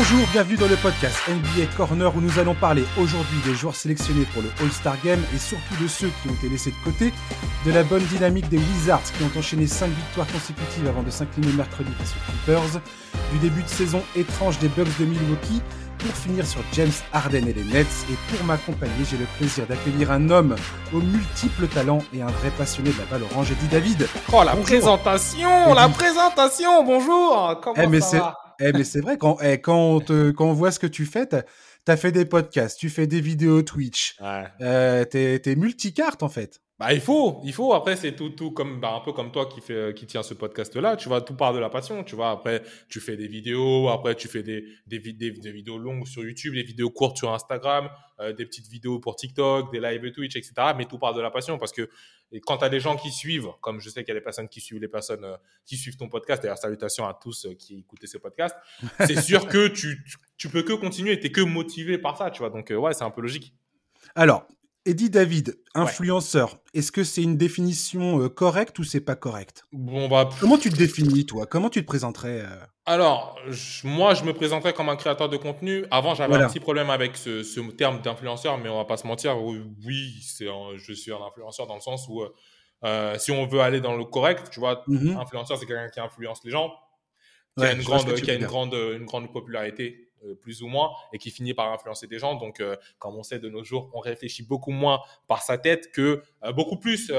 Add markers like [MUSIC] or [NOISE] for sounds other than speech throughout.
Bonjour, bienvenue dans le podcast NBA Corner où nous allons parler aujourd'hui des joueurs sélectionnés pour le All-Star Game et surtout de ceux qui ont été laissés de côté, de la bonne dynamique des Wizards qui ont enchaîné 5 victoires consécutives avant de s'incliner mercredi face aux Clippers, du début de saison étrange des Bucks de Milwaukee, pour finir sur James Harden et les Nets et pour m'accompagner, j'ai le plaisir d'accueillir un homme aux multiples talents et un vrai passionné de la balle orange, Eddie David. Oh la présentation, la présentation, bonjour. Comment eh, ça va? Eh, mais c'est vrai, quand, eh, quand, on te, quand on voit ce que tu fais, t'as as fait des podcasts, tu fais des vidéos Twitch, ouais. euh, t'es es multicarte en fait. Bah, il faut, il faut. Après, c'est tout, tout comme, bah, un peu comme toi qui fait, qui tient ce podcast-là. Tu vois, tout part de la passion. Tu vois, après, tu fais des vidéos, après, tu fais des, des, des, des vidéos longues sur YouTube, des vidéos courtes sur Instagram, euh, des petites vidéos pour TikTok, des lives Twitch, etc. Mais tout part de la passion parce que et quand tu as des gens qui suivent, comme je sais qu'il y a des personnes qui suivent les personnes euh, qui suivent ton podcast, d'ailleurs, salutations à tous euh, qui écoutaient ce podcast, [LAUGHS] c'est sûr que tu, tu, tu, peux que continuer, tu es que motivé par ça, tu vois. Donc, ouais, c'est un peu logique. Alors, Eddie David, influenceur, ouais. est-ce que c'est une définition euh, correcte ou c'est pas correct? Bon bah comment tu te définis toi? Comment tu te présenterais euh... Alors je, moi je me présenterais comme un créateur de contenu. Avant j'avais voilà. un petit problème avec ce, ce terme d'influenceur, mais on va pas se mentir. Oui, c'est je suis un influenceur dans le sens où euh, si on veut aller dans le correct, tu vois, mm -hmm. influenceur c'est quelqu'un qui influence les gens, qui ouais, a une grande, qui a une grande, une grande popularité plus ou moins et qui finit par influencer des gens. Donc, euh, comme on sait de nos jours, on réfléchit beaucoup moins par sa tête que euh, beaucoup plus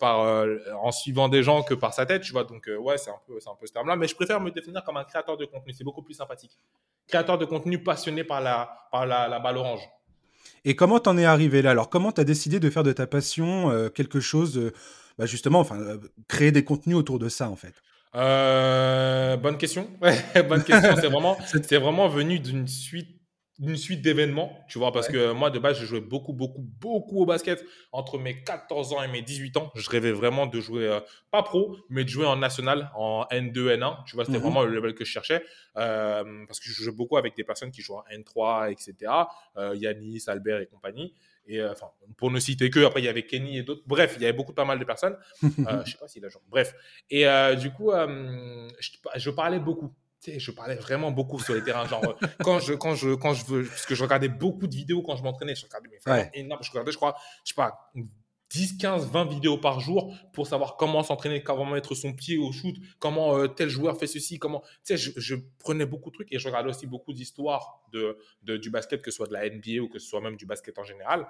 par en suivant des gens que par sa tête, tu vois. Donc, ouais, c'est un peu, c'est un peu ce terme-là. Mais je préfère me définir comme un créateur de contenu. C'est beaucoup plus sympathique. Créateur de contenu passionné par la, par la, balle orange. Et comment t'en es arrivé là? Alors, comment t'as décidé de faire de ta passion euh, quelque chose, euh, bah justement, enfin, euh, créer des contenus autour de ça, en fait? Euh, bonne question. [LAUGHS] bonne question. C'est vraiment, [LAUGHS] c'est vraiment venu d'une suite, d'une suite d'événements, tu vois, parce ouais. que moi de base, je jouais beaucoup, beaucoup, beaucoup au basket entre mes 14 ans et mes 18 ans. Je rêvais vraiment de jouer, euh, pas pro, mais de jouer en national, en N2, N1. Tu vois, c'était mm -hmm. vraiment le level que je cherchais, euh, parce que je jouais beaucoup avec des personnes qui jouent en N3, etc. Euh, Yanis, Albert et compagnie. Et euh, enfin, pour ne citer que, après il y avait Kenny et d'autres. Bref, il y avait beaucoup, pas mal de personnes. [LAUGHS] Je sais pas s'il a genre. Bref. Et du coup, je, je, parlais beaucoup. Je parlais vraiment beaucoup sur les terrains. Genre, [LAUGHS] quand je, quand je, quand je veux, parce que je regardais beaucoup de vidéos quand je m'entraînais. Je regardais mais vraiment ouais. énorme. Je regardais, je crois, je sais pas, 10, 15, 20 vidéos par jour pour savoir comment s'entraîner, comment mettre son pied au shoot, comment euh, tel joueur fait ceci, comment. Tu sais, je, je, prenais beaucoup de trucs et je regardais aussi beaucoup d'histoires de, de, du basket, que ce soit de la NBA ou que ce soit même du basket en général.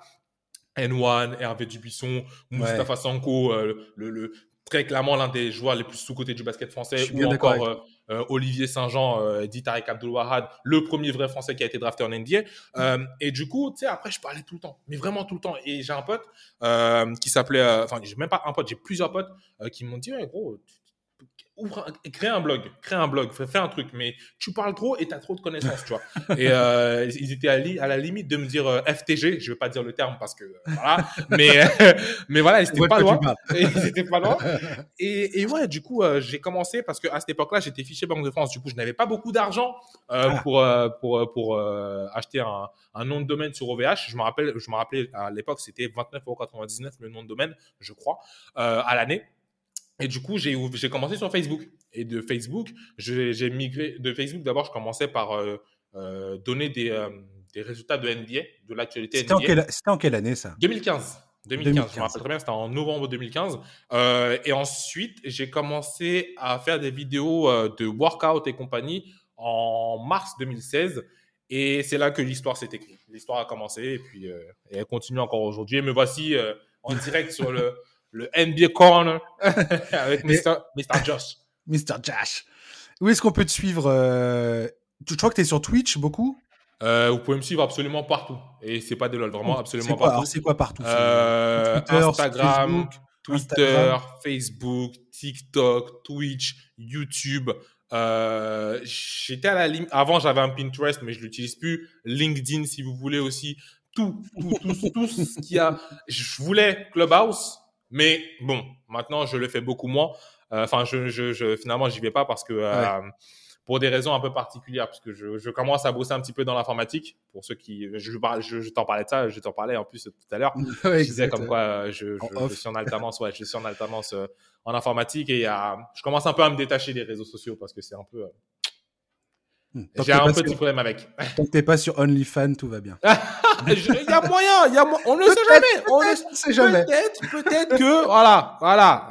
N1, Hervé Dubuisson, Moustapha ouais. Sanko, euh, le, le, très clairement l'un des joueurs les plus sous-cotés du basket français, ou encore euh, Olivier Saint-Jean, euh, dit Tariq Abdul-Wahad, le premier vrai français qui a été drafté en NBA. Euh, et du coup, tu sais, après, je parlais tout le temps, mais vraiment tout le temps. Et j'ai un pote qui s'appelait, enfin, j'ai même pas un pote, j'ai plusieurs potes qui m'ont dit, hey, gros, ouvre un, crée un blog, crée un blog, fais, fais, un truc, mais tu parles trop et tu as trop de connaissances, tu vois. [LAUGHS] Et euh, ils étaient à, li, à, la limite de me dire euh, FTG, je vais pas dire le terme parce que euh, voilà, mais [LAUGHS] mais voilà, ils étaient pas loin. [LAUGHS] ils étaient pas loin. Et, et ouais, du coup, euh, j'ai commencé parce que à cette époque-là, j'étais fiché Banque de France. Du coup, je n'avais pas beaucoup d'argent euh, ah. pour pour pour acheter un, un, nom de domaine sur OVH. Je me rappelle, je me rappelais à l'époque, c'était 29,99€ le nom de domaine, je crois, à l'année. Et du coup, j'ai commencé sur Facebook. Et de Facebook, j'ai migré. De Facebook, d'abord, je commençais par euh, euh, donner des, euh, des, résultats de NBA, de l'actualité NBA. C'était en quelle année, ça? 2015. 2015, 2015. je me rappelle très bien, c'était en novembre 2015. Euh, et ensuite, j'ai commencé à faire des vidéos de workout et compagnie en mars 2016. Et c'est là que l'histoire s'est écrite. L'histoire a commencé et puis et elle continue encore aujourd'hui. Et me voici en direct sur le le NBA Corner [LAUGHS] avec Mr. Mr. Josh. [LAUGHS] Mr. Josh. Où est-ce qu'on peut te suivre euh... Je crois que tu es sur Twitch beaucoup euh, vous pouvez me suivre absolument partout. Et c'est pas de lol, vraiment absolument quoi, partout. C'est quoi partout euh, Twitter, Instagram, Facebook, Twitter, Instagram. Facebook, TikTok, Twitch, YouTube. Euh, j'étais à la limite. Avant, j'avais un Pinterest, mais je l'utilise plus. LinkedIn, si vous voulez aussi. Tout, tout, tout, tout ce qu'il y a. Je voulais Clubhouse, mais bon, maintenant, je le fais beaucoup moins. Enfin, je, je, je, finalement, j'y vais pas parce que euh, ouais. pour des raisons un peu particulières, parce que je, je, commence à bosser un petit peu dans l'informatique. Pour ceux qui, je, t'en parlais de ça, je t'en parlais en plus tout à l'heure. [LAUGHS] Ouais, je disais comme quoi je, je, suis en alternance, ouais, je suis en alternance euh, en informatique et euh, je commence un peu à me détacher des réseaux sociaux parce que c'est un peu. Hmm. J'ai un petit problème avec. Tant que t'es pas sur OnlyFans, tout va bien. [LAUGHS] Il y a moyen, y a on ne le sait jamais. On ne sait jamais. Peut-être, peut-être que, voilà, voilà.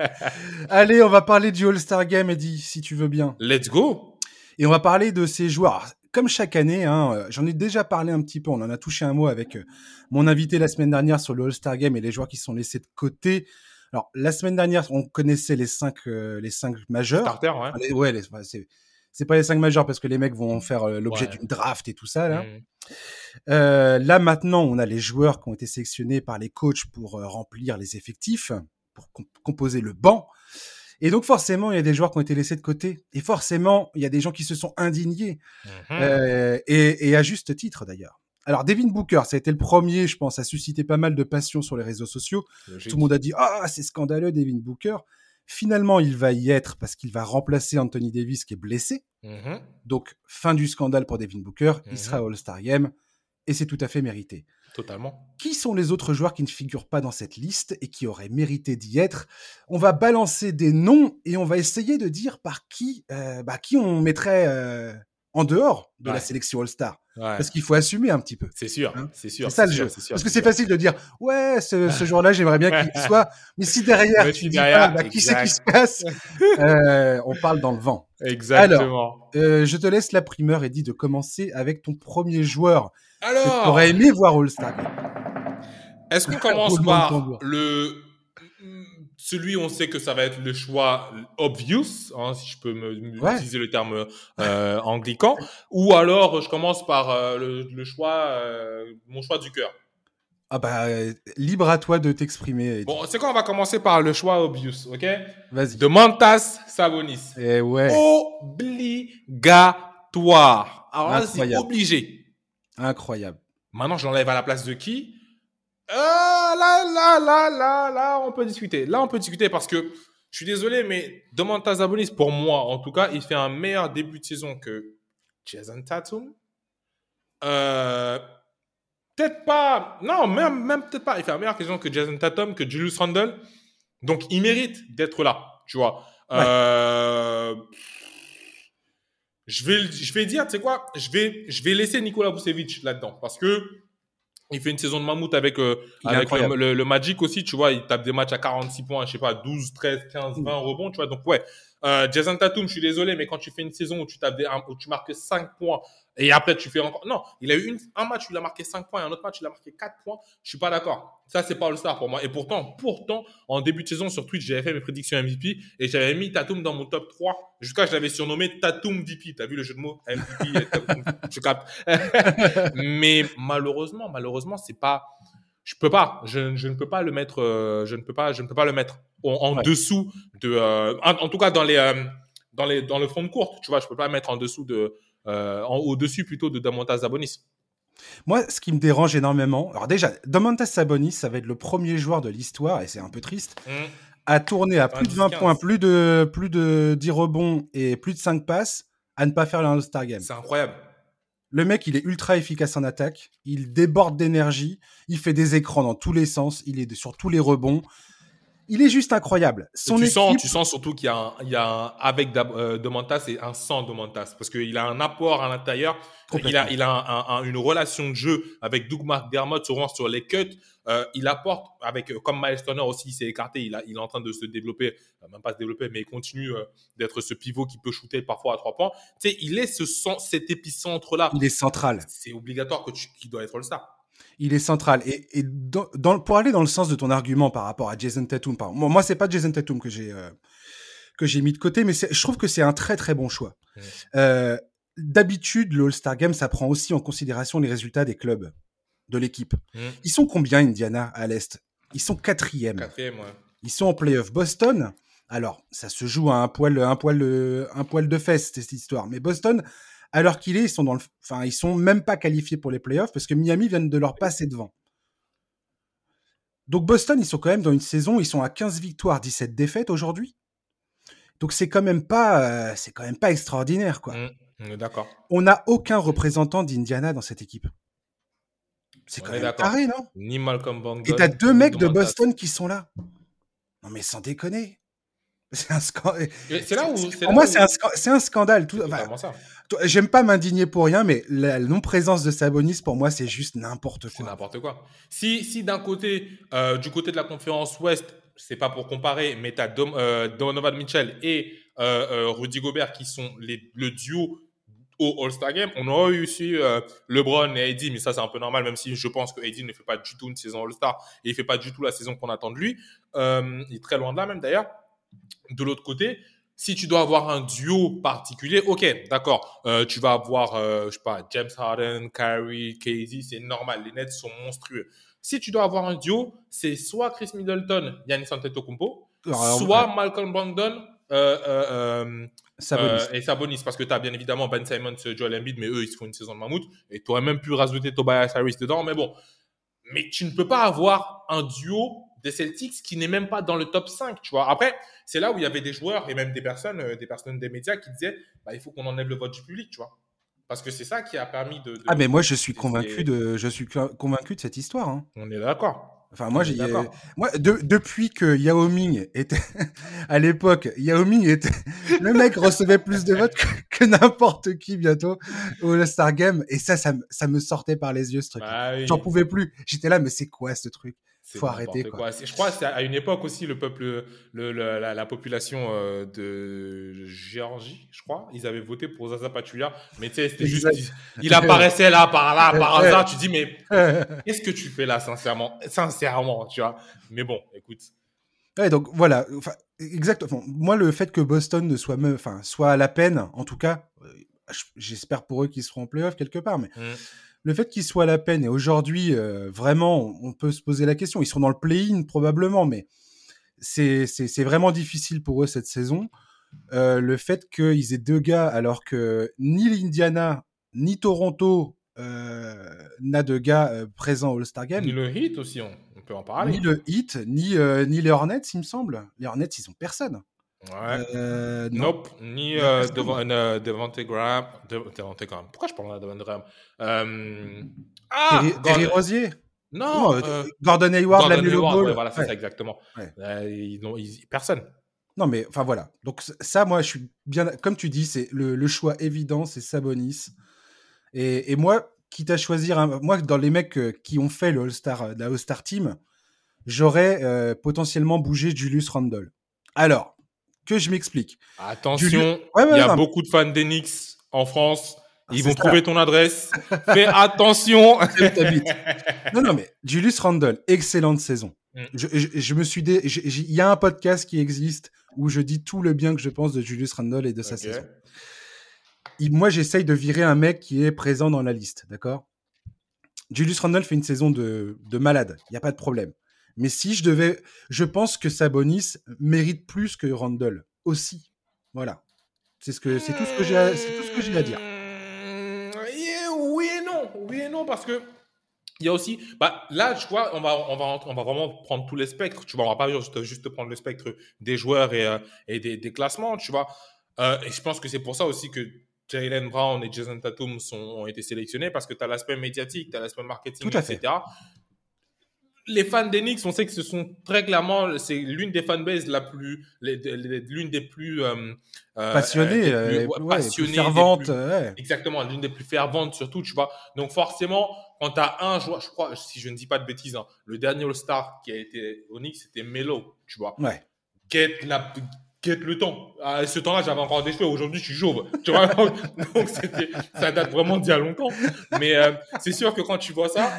[LAUGHS] Allez, on va parler du All-Star Game, Eddie, si tu veux bien. Let's go. Et on va parler de ces joueurs. comme chaque année, hein, euh, j'en ai déjà parlé un petit peu, on en a touché un mot avec euh, mon invité la semaine dernière sur le All-Star Game et les joueurs qui sont laissés de côté. Alors, la semaine dernière, on connaissait les cinq, euh, les cinq majeurs. Starter, ouais. ouais, les, c'est, c'est pas les cinq majeurs parce que les mecs vont faire euh, l'objet d'une draft et tout ça là. Mmh. Euh, là maintenant, on a les joueurs qui ont été sélectionnés par les coachs pour euh, remplir les effectifs, pour composer le banc. Et donc forcément, il y a des joueurs qui ont été laissés de côté. Et forcément, il y a des gens qui se sont indignés. Mmh. et, et, à juste titre d'ailleurs. Alors, Devin Booker, ça a été le premier, je pense, à susciter pas mal de passion sur les réseaux sociaux. Tout le monde a dit Ah, c'est scandaleux, Devin Booker. Finalement, il va y être parce qu'il va remplacer Anthony Davis qui est blessé. Mmh Donc, fin du scandale pour Devin Booker. Il mmh sera All-Star Game et c'est tout à fait mérité. Totalement. Qui sont les autres joueurs qui ne figurent pas dans cette liste et qui auraient mérité d'y être? On va balancer des noms et on va essayer de dire par qui, euh, bah, qui on mettrait euh, en dehors de la sélection All-Star. Parce qu'il faut assumer un petit peu. C'est sûr, hein. c'est sûr. C'est ça le jeu. Parce que c'est facile de dire, ouais, ce, ce jour-là, j'aimerais bien qu'il soit. Mais si derrière, tu dis pas, bah, qui c'est qui se passe? Euh, On parle dans le vent. Exactement. Alors, euh, je te laisse la primeur, Eddie, de commencer avec ton premier joueur Alors, que tu aurais aimé voir All-Star. Est-ce qu'on [LAUGHS] commence par le celui, on sait que ça va être le choix obvious, hein, si je peux me, utiliser le terme euh, anglican, ou alors je commence par euh, le, choix, euh, mon choix du cœur. Ah bah, libre à toi de t'exprimer. Bon, c'est quoi On va commencer par le choix obvious, ok? Vas-y. De Mantas Sabonis. Eh ouais. Obligatoire. Alors là, c'est obligé. Incroyable. Maintenant, je l'enlève à la place de qui? Ah, là, là, là, là, là, on peut discuter. Là, on peut discuter parce que je suis désolé, mais Domantas Sabonis, pour moi, en tout cas, il fait un meilleur début de saison que Jason Tatum. Euh, peut-être pas. Non, même, même peut-être pas. Il fait un meilleur saison que Jason Tatum, que Julius Randle. Donc, il mérite d'être là, tu vois. Euh, je vais, je vais dire, tu sais quoi, je vais, je vais laisser Nikola Vucevic là-dedans parce que il fait une saison de mammouth avec, euh, avec le, Magic aussi, tu vois. Il tape des matchs à 46 points, je sais pas, 12, 13, 15, 20 rebonds, tu vois. Donc, ouais. Euh, Jason Tatum, je suis désolé, mais quand tu fais une saison où tu, marques 5 points et après, tu fais encore. Non, il a eu un match où il a marqué 5 points et un autre match où il a marqué 4 points. Je suis pas d'accord. Ça, c'est pas le star pour moi. Et pourtant, pourtant, en début de saison sur Twitch, j'avais fait mes prédictions MVP et j'avais mis Tatum dans mon top 3. Jusqu'à je l'avais surnommé Tatum VP. T'as vu le jeu de mots? MVP Je capte. [LAUGHS] Mais malheureusement, malheureusement, c'est pas. Je peux pas. Je, je, ne peux pas le mettre. Euh, je ne peux pas. Je ne peux pas le mettre en, dessous de. Euh, en, tout cas, dans les. Euh, dans, les, dans le fond de courte, tu vois, je peux pas mettre en dessous de, euh, au-dessus plutôt de Damontas Sabonis. Moi, ce qui me dérange énormément, alors déjà, Damontas Sabonis, ça va être le premier joueur de l'histoire, et c'est un peu triste, mmh. à tourner à plus de 20 points, plus de, plus de 10 rebonds et plus de 5 passes, à ne pas faire le All-Star Game. C'est incroyable. Le mec, il est ultra efficace en attaque, il déborde d'énergie, il fait des écrans dans tous les sens, il est sur tous les rebonds, il est juste incroyable. Son tu, sens, tu sens surtout qu'il y a, un, il y a un, avec euh, Domantas et un sans Domantas parce qu'il a un apport à l'intérieur. Il a, il a une relation de jeu avec Doug McDermott souvent sur les cuts. Euh, il apporte avec euh, comme Miles Turner aussi, il s'est écarté. Il, a, il est en train de se développer, même pas se développer, mais il continue d'être ce pivot qui peut shooter parfois à trois points. Tu sais, il est ce cet épicentre là. Il est central. C'est obligatoire que tu, qu'il doit être le star il est central. Et, dans, pour aller dans le sens de ton argument par rapport à Jason Tatum, par, moi, moi c'est pas Jason Tatum que j'ai euh, que j'ai mis de côté, mais je trouve que c'est un très très bon choix. Euh, d'habitude, le All-Star Game, ça prend aussi en considération les résultats des clubs de l'équipe. Ils sont combien, Indiana, à l'Est? Ils sont quatrième. Quatrième, Ils sont en playoff. Boston, alors, ça se joue à un poil, un poil, un poil de fesses, cette histoire. Mais Boston, alors qu'il est, ils sont dans le, enfin, ils sont même pas qualifiés pour les playoffs parce que Miami vient de leur passer devant. Donc Boston, ils sont quand même dans une saison, ils sont à 15 victoires, 17 défaites aujourd'hui. Donc c'est quand même pas, euh, c'est quand même pas extraordinaire, quoi. Mmh, d'accord. On n'a aucun représentant d'Indiana dans cette équipe. C'est quand même carré, non? Ni Malcolm Et t'as deux mecs de Boston qui sont là. Non mais sans déconner. C'est un scandale. Pour moi, c'est un, scandale. Tout... J'aime pas m'indigner pour rien, mais la non-présence de Sabonis, pour moi, c'est juste n'importe quoi. C'est n'importe quoi. Si, si d'un côté, euh, du côté de la conférence Ouest, c'est pas pour comparer, mais tu as euh, Donovan Mitchell et euh, Rudy Gobert qui sont les, le duo au All-Star Game. On aurait eu aussi LeBron et Eddie, mais ça c'est un peu normal, même si je pense que Eddie ne fait pas du tout une saison All-Star et il fait pas du tout la saison qu'on attend de lui. il est très loin de là même d'ailleurs. De l'autre côté, si tu dois avoir un duo particulier, ok, d'accord, euh, tu vas avoir, euh, je sais pas, James Harden, Kyrie, Casey, c'est normal, les Nets sont monstrueux. Si tu dois avoir un duo, c'est soit Chris Middleton, Yannis Antetokounmpo, soit Malcolm Brogdon euh, et Sabonis, parce que tu as bien évidemment Ben Simmons, Joel Embiid, mais eux, ils se font une saison de mammouth, et tu aurais même pu rajouter Tobias Harris dedans, mais bon. Mais tu ne peux pas avoir un duo des Celtics qui n'est même pas dans le top 5, tu vois. Après, c'est là où il y avait des joueurs et même des personnes, euh, des personnes des médias qui disaient, bah, il faut qu'on enlève le vote du public, tu vois. Parce que c'est ça qui a permis de, Ah, mais moi, je suis convaincu de, je suis convaincu de cette histoire. Hein. On est d'accord. Enfin, moi, j'ai, moi depuis que Yao Ming était, [LAUGHS] à l'époque, Yao Ming était, [LAUGHS] le mec recevait plus de votes que, n'importe qui bientôt au All-Star Game. Et ça, ça, ça, me sortait par les yeux, ce truc. Bah J'en pouvais plus. J'étais là, mais c'est quoi ce truc? Faut arrêter quoi. Je crois que à une époque aussi le peuple, le, la, population euh, de Géorgie, je crois, ils avaient voté pour Zaza Pachulia, mais tu sais, c'était juste, il, apparaissait là par là par hasard. Tu dis mais qu'est-ce que tu fais là sincèrement, sincèrement, tu vois. Mais bon, écoute. Ouais, donc voilà, enfin, exactement. Moi, le fait que Boston ne soit, enfin, soit à la peine, en tout cas, euh, j'espère pour eux qu'ils seront en playoff quelque part, mais. Mmh le fait qu'ils soient à la peine, et aujourd'hui, euh, vraiment, on peut se poser la question, ils sont dans le play-in probablement, mais c'est vraiment difficile pour eux cette saison. Euh, le fait qu'ils aient deux gars alors que ni l'Indiana ni Toronto euh, n'a de gars présents au All-Star Game. Ni le Heat aussi, on, peut en parler. Ni le Heat, ni, ni les Hornets, il me semble. Les Hornets, ils ont personne. Ouais. Euh, nope. Ni euh, devant, euh, Devante Graham. Devante Graham. Pourquoi je parle de Devante Graham euh... Ah Terry, Rosier Non. euh, Gordon Hayward, Gordon Hayward, ouais, voilà, c'est ça exactement. Euh, ils ils, personne. Non, mais enfin voilà. Donc ça, moi, je suis bien. Comme tu dis, c'est le, le, choix évident, c'est Sabonis. Et, et, moi, quitte à choisir, un, moi, dans les mecs qui ont fait le All-Star, la All-Star Team, j'aurais potentiellement bougé Julius Randle. Alors, que je m'explique. Attention, il y a beaucoup de fans d'Enix en France. Ah, Ils vont trouver ton adresse. Fais [LAUGHS] attention. non, non, mais Julius Randle, excellente saison. Mm. Je, me suis il y a un podcast qui existe où je dis tout le bien que je pense de Julius Randle et de sa saison. moi, j'essaye de virer un mec qui est présent dans la liste, d'accord? Julius Randle fait une saison de, de malade, il n'y a pas de problème. Mais si je devais, je pense que Sabonis mérite plus que Randall aussi. Voilà. C'est ce que c'est tout ce que j'ai, c'est tout ce que j'ai à dire. Mmh, oui et non, oui et non parce que il y a aussi, bah là, je crois, on va, on va, on va vraiment prendre tous les spectres. Tu vois, on va pas juste, juste prendre le spectre des joueurs et, euh, et des, des, classements, tu vois. Euh, et je pense que c'est pour ça aussi que Jalen Brown et Jason Tatum sont, ont été sélectionnés parce que tu as l'aspect médiatique, tu as l'aspect marketing, etc les fans d'Enix, on sait que ce sont très clairement, c'est l'une des fanbases la plus, l'une des plus euh, euh passionnées, euh, ferventes, exactement, l'une des plus ferventes surtout, tu vois. Donc forcément, quand tu as un joueur, je crois, si je ne dis pas de bêtises, hein, le dernier All-Star qui a été Onyx, c'était Melo, tu vois. Ouais. Get la Get le temps. À ce temps-là, j'avais encore des cheveux. Aujourd'hui, je suis chauve. [LAUGHS] Tu vois Donc, ça date vraiment d'il y a longtemps. Mais euh, c'est sûr que quand tu vois ça,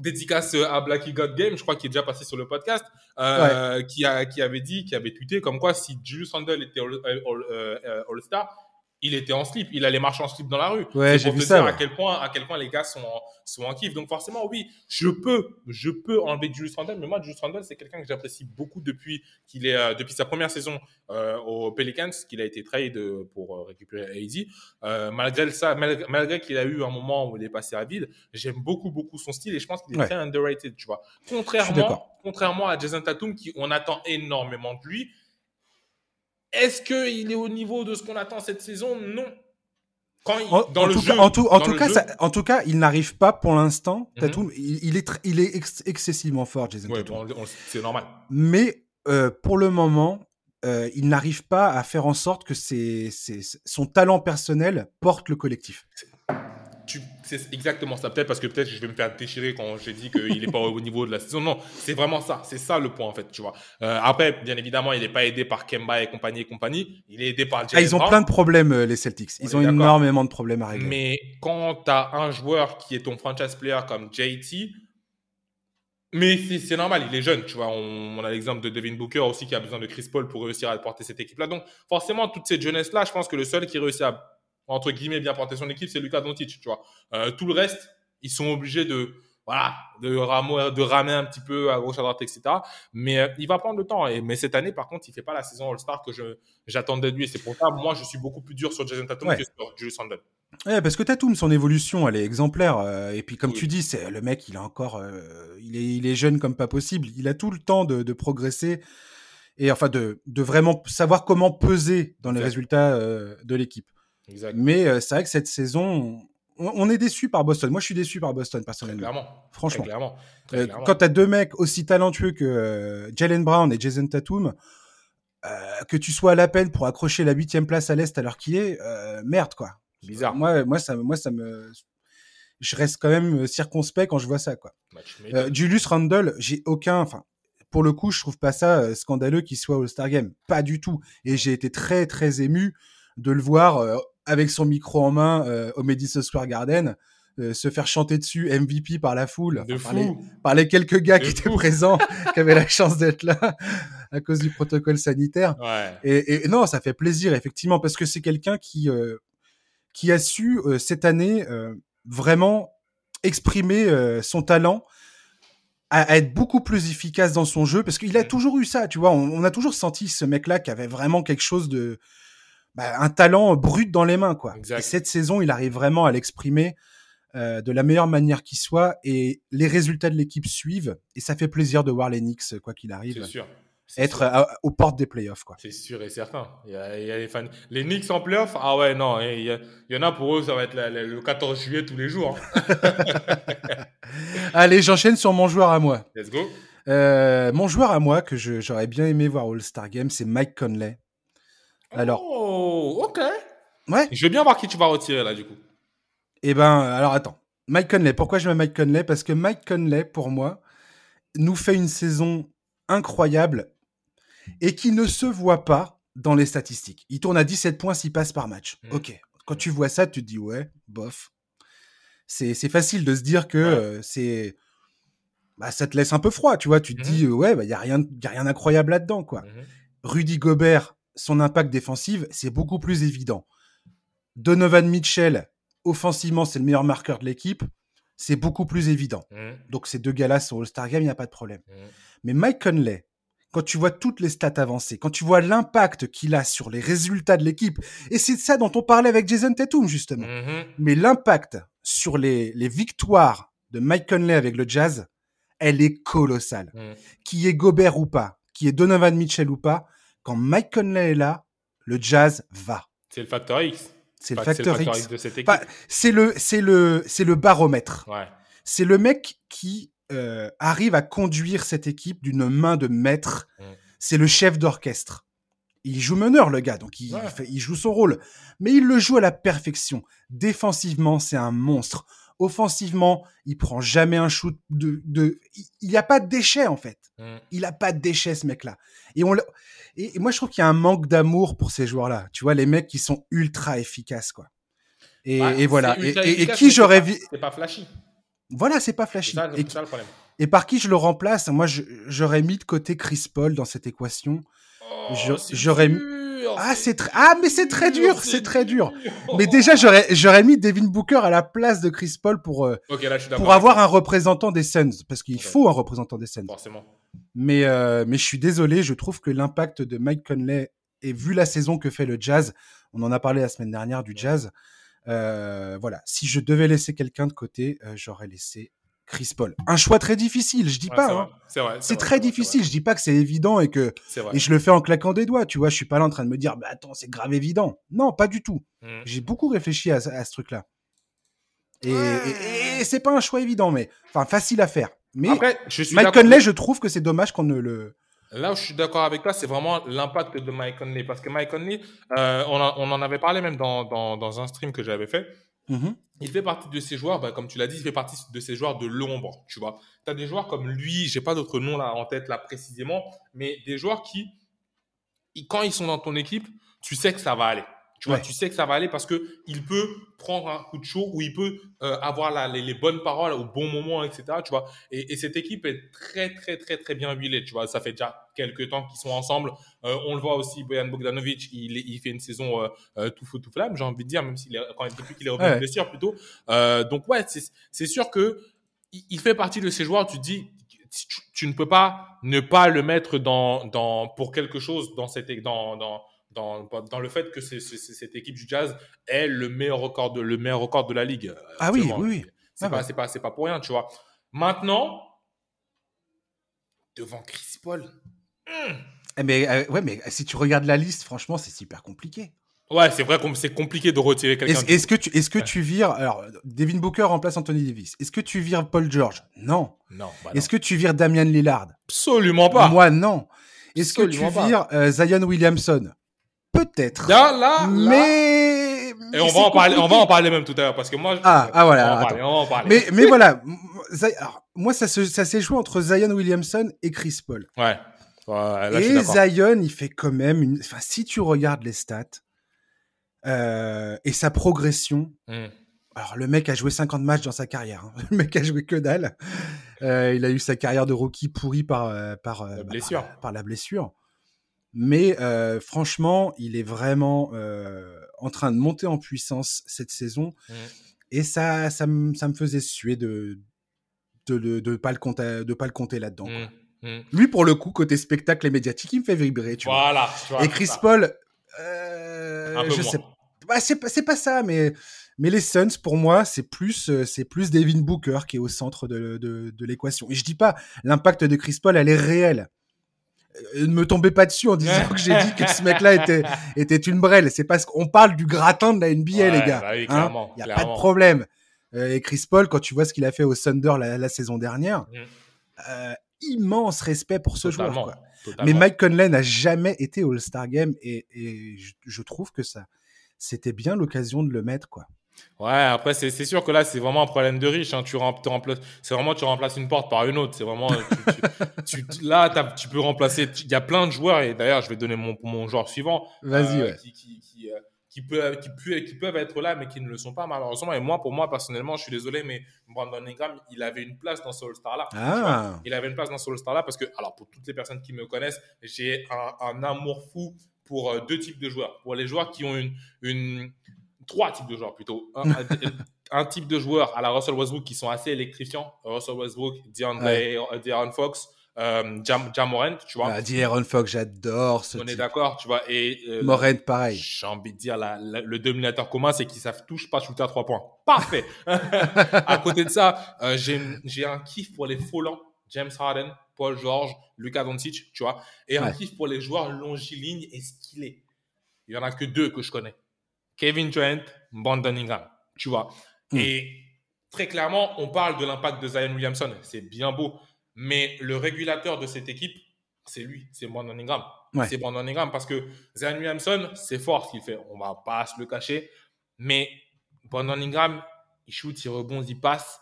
dédicace à Blackie God Game, je crois qu'il est déjà passé sur le podcast, euh, qui, a, qui avait dit, qui avait tweeté comme quoi si Julius Randle était All-Star, il était en slip, il allait marcher en slip dans la rue. Ouais, j'ai vu ça. À quel point, à quel point les gars sont en, sont en kiff. Donc forcément, oui, je peux, je peux enlever Julius Randle, mais moi, Julius Randle, c'est quelqu'un que j'apprécie beaucoup depuis qu'il est, euh, depuis sa première saison euh, aux Pelicans, qu'il a été trade pour euh, récupérer AZ. Euh, malgré ça, malgré, qu'il a eu un moment où il est passé à vide, j'aime beaucoup, beaucoup son style et je pense qu'il est très underrated, tu vois. Contrairement, contrairement à Jason Tatum, qui on attend énormément de lui est-ce qu'il est au niveau de ce qu'on attend cette saison? Non. Quand dans le jeu, en, tout, en, tout cas, en tout cas, il n'arrive pas pour l'instant. Mhm. il, est, il est excessivement fort, Jason ouais, c'est normal. Mais euh, pour le moment, euh, il n'arrive pas à faire en sorte que son talent personnel porte le collectif. C'est exactement ça. Peut-être parce que peut-être je vais me faire déchirer quand j'ai dit qu'il n'est pas au niveau de la saison. Non, c'est vraiment ça. C'est ça le point en fait, tu vois. Euh, après, bien évidemment, il n'est pas aidé par Kemba et compagnie et compagnie. Il est aidé par ah, Ils ont plein de problèmes, euh, les Celtics. Ils ont énormément de problèmes à régler. Mais quand tu as un joueur qui est ton franchise player comme JT, mais c'est normal, il est jeune, tu vois. On, a l'exemple de Devin Booker aussi qui a besoin de Chris Paul pour réussir à porter cette équipe-là. Donc, forcément, toute cette jeunesse-là, je pense que le seul qui réussit à entre guillemets, bien porter son équipe, c'est Lucas Doncic, tu vois. Euh, tout le reste, ils sont obligés de, voilà, de, ramer, de ramer un petit peu à gauche, à droite, etc. Mais euh, il va prendre le temps. Et, mais cette année, par contre, il fait pas la saison All-Star que j'attendais de lui. Et c'est pour ça, moi, je suis beaucoup plus dur sur Jason Tatum que sur Julius Randle. Ouais, parce que Tatum, son évolution, elle est exemplaire. Euh, et puis, comme tu dis, c'est le mec, il a encore, il, est, il est jeune comme pas possible. Il a tout le temps de, de progresser et enfin de, de, vraiment savoir comment peser dans les résultats de l'équipe. Mais euh, c'est vrai que cette saison, on, est déçu par Boston. Moi, je suis déçu par Boston, personnellement. clairement. Franchement. clairement. Euh, quand tu as deux mecs aussi talentueux que euh, Jalen Brown et Jason Tatum, que tu sois à la peine pour accrocher la huitième place à l'Est alors qu'il est, merde, quoi. Bizarre. Moi, moi, ça, moi, ça me. Je reste quand même circonspect quand je vois ça, quoi. Julius Randle, j'ai aucun. Enfin, pour le coup, je trouve pas ça scandaleux qu'il soit au Star Game. Pas du tout. Et j'ai été très, très ému de le voir avec son micro en main euh, au Madison Square Garden, euh, se faire chanter dessus MVP par la foule, par, les, quelques gars qui étaient présents, [LAUGHS] qui avaient la chance d'être là à cause du protocole sanitaire. Et, non, ça fait plaisir effectivement parce que c'est quelqu'un qui euh, qui a su cette année vraiment exprimer son talent. À, être beaucoup plus efficace dans son jeu parce qu'il a mm. toujours eu ça, tu vois. On, on a toujours senti ce mec-là qui avait vraiment quelque chose de, bah, un talent brut dans les mains, quoi. Et cette saison, il arrive vraiment à l'exprimer euh, de la meilleure manière qui soit, et les résultats de l'équipe suivent, et ça fait plaisir de voir les Knicks, quoi qu'il arrive. Sûr. Être à, aux portes des playoffs, quoi. C'est sûr et certain. Il y, a, il y a les fans. Les Knicks en playoffs, ah ouais, non, il y, en a pour eux, ça va être le 14 juillet tous les jours. Hein. [LAUGHS] Allez, j'enchaîne sur mon joueur à moi. Let's go. Euh, mon joueur à moi, que j'aurais bien aimé voir All-Star Game, c'est Mike Conley. Alors. Oh, ok. Ouais. Je veux bien voir qui tu vas retirer là, du coup. Eh ben, alors attends. Mike Conley. Pourquoi je mets Mike Conley? Parce que Mike Conley, pour moi, nous fait une saison incroyable et qui ne se voit pas dans les statistiques. Il tourne à 17 points s'il passe par match. Hmm. Ok. Quand tu vois ça, tu te dis ouais, bof. C'est facile de se dire que euh, c'est. Bah, ça te laisse un peu froid, tu vois. Tu te hmm. dis, ouais, il bah, n'y a rien, y a rien d'incroyable là-dedans, quoi. Hmm. Rudy Gobert, son impact défensif, c'est beaucoup plus évident. Donovan Mitchell, offensivement, c'est le meilleur marqueur de l'équipe. C'est beaucoup plus évident. Mmh. Donc ces deux gars-là sont All-Star Game, il n'y a pas de problème. Mmh. Mais Mike Conley, quand tu vois toutes les stats avancées, quand tu vois l'impact qu'il a sur les résultats de l'équipe, et c'est ça dont on parlait avec Jason Tatum, justement. Mmh. Mais l'impact sur les, les, victoires de Mike Conley avec le Jazz, elle est colossale. Qui est Gobert ou pas, qui est Donovan Mitchell ou pas, quand Mike Conley est là, le jazz va. C'est le facteur X. C'est le, facteur X. de cette équipe. c'est le, c'est le, c'est le baromètre. C'est le mec qui euh, arrive à conduire cette équipe d'une main de maître. Mm. C'est le chef d'orchestre. Il joue meneur, le gars, donc il, il joue son rôle. Mais il le joue à la perfection. Défensivement, c'est un monstre. Offensivement, il prend jamais un shoot de. de... Il n'y a pas de déchets, en fait. Mm. Il a pas de déchets, ce mec-là. Et, on, et, moi, je trouve qu'il y a un manque d'amour pour ces joueurs-là. Tu vois, les mecs qui sont ultra efficaces, quoi. Et, bah, voilà. Et, qui j'aurais vu. C'est pas flashy. Voilà, c'est pas flashy. Ça, et, ça, par qui je le remplace? Moi, j'aurais mis de côté Chris Paul dans cette équation. Oh, j'aurais mis. Ah, c'est très, ah, mais c'est très dur, c'est très dur. Mais déjà, j'aurais, j'aurais mis Devin Booker à la place de Chris Paul pour, euh, pour avoir un représentant des Suns, parce qu'il faut un représentant des Suns. Forcément. Mais, euh, mais je suis désolé, je trouve que l'impact de Mike Conley, et vu la saison que fait le Jazz, on en a parlé la semaine dernière du Jazz, euh, voilà, si je devais laisser quelqu'un de côté, euh, j'aurais laissé Chris Paul. Un choix très difficile, je dis pas. C'est hein. C'est très difficile, je dis pas que c'est évident et que et je le fais en claquant des doigts, tu vois, je suis pas là en train de me dire bah attends, c'est grave évident. Non, pas du tout. Mmh. J'ai beaucoup réfléchi à, ce truc-là. Et, et c'est pas un choix évident mais enfin facile à faire. Mais Mike Conley, je trouve que c'est dommage qu'on ne le Là où je suis d'accord avec toi, c'est vraiment l'impact de Mike Conley. Parce que Mike Conley, euh, on, on, en avait parlé même dans, dans, dans un stream que j'avais fait. Mm-hmm. Il fait partie de ces joueurs, bah, comme tu l'as dit, il fait partie de ces joueurs de l'ombre, tu vois. Tu as des joueurs comme lui, j'ai pas d'autres noms là en tête là précisément, mais des joueurs qui, quand ils sont dans ton équipe, tu sais que ça va aller. Tu vois, tu sais que ça va aller parce que il peut prendre un coup de chaud ou il peut euh, avoir la, les, bonnes paroles au bon moment, etc. Tu vois. Et, cette équipe est très, très, très, très bien huilée. Tu vois, ça fait déjà quelques temps qu'ils sont ensemble. Euh, on le voit aussi, Bojan Bogdanovic, il, il fait une saison euh, tout feu, tout flamme, j'ai envie de dire, même s'il est, quand depuis qu'il est revenu de blessure plutôt. donc, ouais, c'est sûr que il fait partie de ces joueurs, tu te dis, tu, tu, ne peux pas ne pas le mettre dans, dans, pour quelque chose dans cette, dans, dans, dans, dans le fait que cette équipe du Jazz est le meilleur record de, le meilleur record de la ligue. Ah oui, oui, oui. C'est, ah pas, c'est, pas, c'est pas pour rien, tu vois. Maintenant, devant Chris Paul. Hmm. Mais, euh, ouais, mais si tu regardes la liste, franchement, c'est super compliqué. Ouais, c'est vrai que c'est compliqué de retirer quelqu'un. Est-ce, est-ce que tu, est-ce que tu vires, alors, Devin Booker remplace Anthony Davis. Est-ce que tu vires Paul George? Non. Non. Bah est-ce que tu vires Damian Lillard? Absolument pas. Moi, non. Est-ce que tu vires euh, Zion Williamson? Peut-être. Là, là, mais. Et on va en parler, on va en parler même tout à l'heure parce que moi. Ah, ah voilà. On va, parler, on va en parler. Mais, mais voilà. moi, ça, ça s'est joué entre Zion Williamson et Chris Paul. Ouais. ouais et Zion, il fait quand même une. Enfin, si tu regardes les stats euh, et sa progression. Hmm. Alors, le mec a joué 50 matchs dans sa carrière. Hein. [LAUGHS] Le mec a joué que dalle. Euh, il a eu sa carrière de rookie pourrie par, euh, par, la blessure. par, par la blessure. Mais euh, franchement, il est vraiment euh, en train de monter en puissance cette saison. Mmh. Et ça, ça, me, ça me faisait suer de de ne de, pas le compter, de pas le compter là-dedans. Mmh. Mmh. Lui, pour le coup, côté spectacle et médiatique, il me fait vibrer. Tu voilà, vois. et Chris Paul, euh, je sais bah, c'est pas, pas ça, mais, mais les Suns, pour moi, c'est plus, c'est plus Devin Booker qui est au centre de, de, de l'équation. Et je dis pas, l'impact de Chris Paul, elle est réelle. Euh, ne me tombez pas dessus en disant que j'ai dit que ce mec-là [LAUGHS] était, était une brêle. C'est parce qu'on parle du gratin de la NBA, les gars. Bah hein. Il n'y a pas de problème. Euh, et Chris Paul, quand tu vois ce qu'il a fait au Thunder la, saison dernière, mm. euh, immense respect pour ce joueur. Quoi. Mais Mike Conley n'a jamais été All-Star Game et, et je, je, trouve que ça, c'était bien l'occasion de le mettre, quoi. Ouais, après, c'est sûr que là, c'est vraiment un problème de riche. Hein. Tu remplaces, c'est vraiment, tu remplaces une porte par une autre. C'est vraiment, tu, tu, [LAUGHS] là, tu peux remplacer. Il y a plein de joueurs, et d'ailleurs, je vais donner mon, mon joueur suivant. Vas-y, euh, qui, qui, qui, euh, qui, peut, qui, peut, qui peuvent être là, mais qui ne le sont pas, malheureusement. Et moi, pour moi, personnellement, je suis désolé, mais Brandon Ingram, il avait une place dans ce All-Star-là. Ah. Il avait une place dans ce All-Star-là parce que, alors, pour toutes les personnes qui me connaissent, j'ai un, un amour fou pour euh, deux types de joueurs. Pour les joueurs qui ont une, une trois types de joueurs plutôt. [LAUGHS] Un, type de joueur à la Russell Westbrook qui sont assez électrifiants. Russell Westbrook, DeAndre, ouais. Fox, euh, Jam, Jam Morant, tu vois. Ah, Fox, j'adore ce On est d'accord, tu vois. Et euh, Morant, pareil. J'ai envie de dire, le dominateur commun, c'est qu'ils savent touche pas shooter à trois points. Parfait. [LAUGHS] à côté de ça, euh, j'ai un kiff pour les follants. James Harden, Paul George, Luka Doncic, tu vois. Et un kiff pour les joueurs longilignes et skillés. Il y en a que deux que je connais. Kevin Durant, Brandon Ingram, tu vois. Hmm. Et très clairement, on parle de l'impact de Zion Williamson. C'est bien beau. Mais le régulateur de cette équipe, c'est lui, c'est Brandon Ingram. C'est Brandon Ingram parce que Zion Williamson, c'est fort ce qu'il fait. On va pas se le cacher. Mais Brandon Ingram, il shoot, il rebondit, il passe.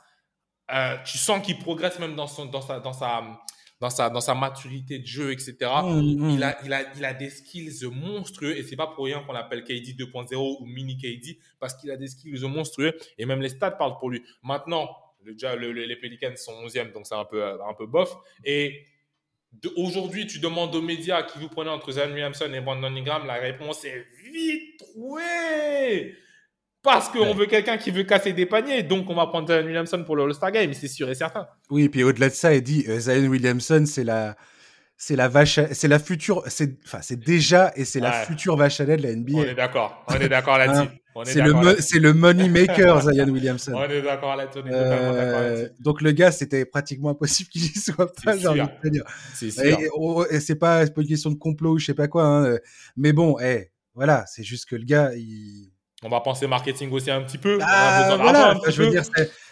Euh, tu sens qu'il progresse même dans, son, dans, sa, dans, sa, dans sa, dans sa maturité de jeu, etc. Mmh, mmh. Il, a, il, a, il a des skills monstrueux et c'est pas pour rien qu'on l'appelle KD 2.0 ou mini KD parce qu'il a des skills monstrueux et même les stats parlent pour lui. Maintenant, déjà, les Pelicans sont 11e, donc c'est un peu, un peu bof. Et aujourd'hui, tu demandes aux médias qui vous prenez entre Zion Williamson et Brandon Ingram, la réponse est vite trouée parce qu'on veut quelqu'un qui veut casser des paniers. Donc, on va prendre Zion Williamson pour le All-Star Game, c'est sûr et certain. Oui, et puis au-delà de ça, il dit euh, Zion Williamson, c'est la, c'est la vache, c'est la future, c'est, enfin, c'est déjà et c'est la future vache à lait de la NBA. On est d'accord, on est d'accord là-dessus. Hein c'est le, c'est le money maker, Zion Williamson. on est d'accord là-dessus. Euh, donc le gars, c'était pratiquement impossible qu'il y soit pas, j'ai envie de dire. C'est sûr. Et, c'est pas, pas une question de complot ou je sais pas quoi, hein. mais bon, eh, voilà, c'est juste que le gars, il on va penser marketing aussi un petit peu. Ah, voilà, je veux dire,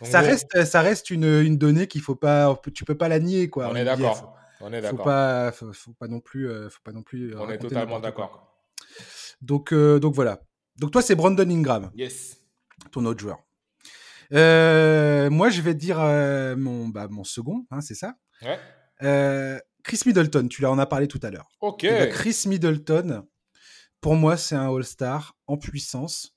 ça reste, ça reste une, une donnée qu'il faut pas, tu peux pas la nier, quoi. On est d'accord. On est d'accord. Faut pas, faut, pas non plus, faut pas non plus. On est totalement d'accord. Donc, donc voilà. Donc toi, c'est Brandon Ingram. Yes. Ton autre joueur. moi, je vais te dire mon, bah, mon second, hein, c'est ça. Ouais. Chris Middleton, tu en as parlé tout à l'heure. Ok. Ben, Chris Middleton, pour moi, c'est un All-Star en puissance.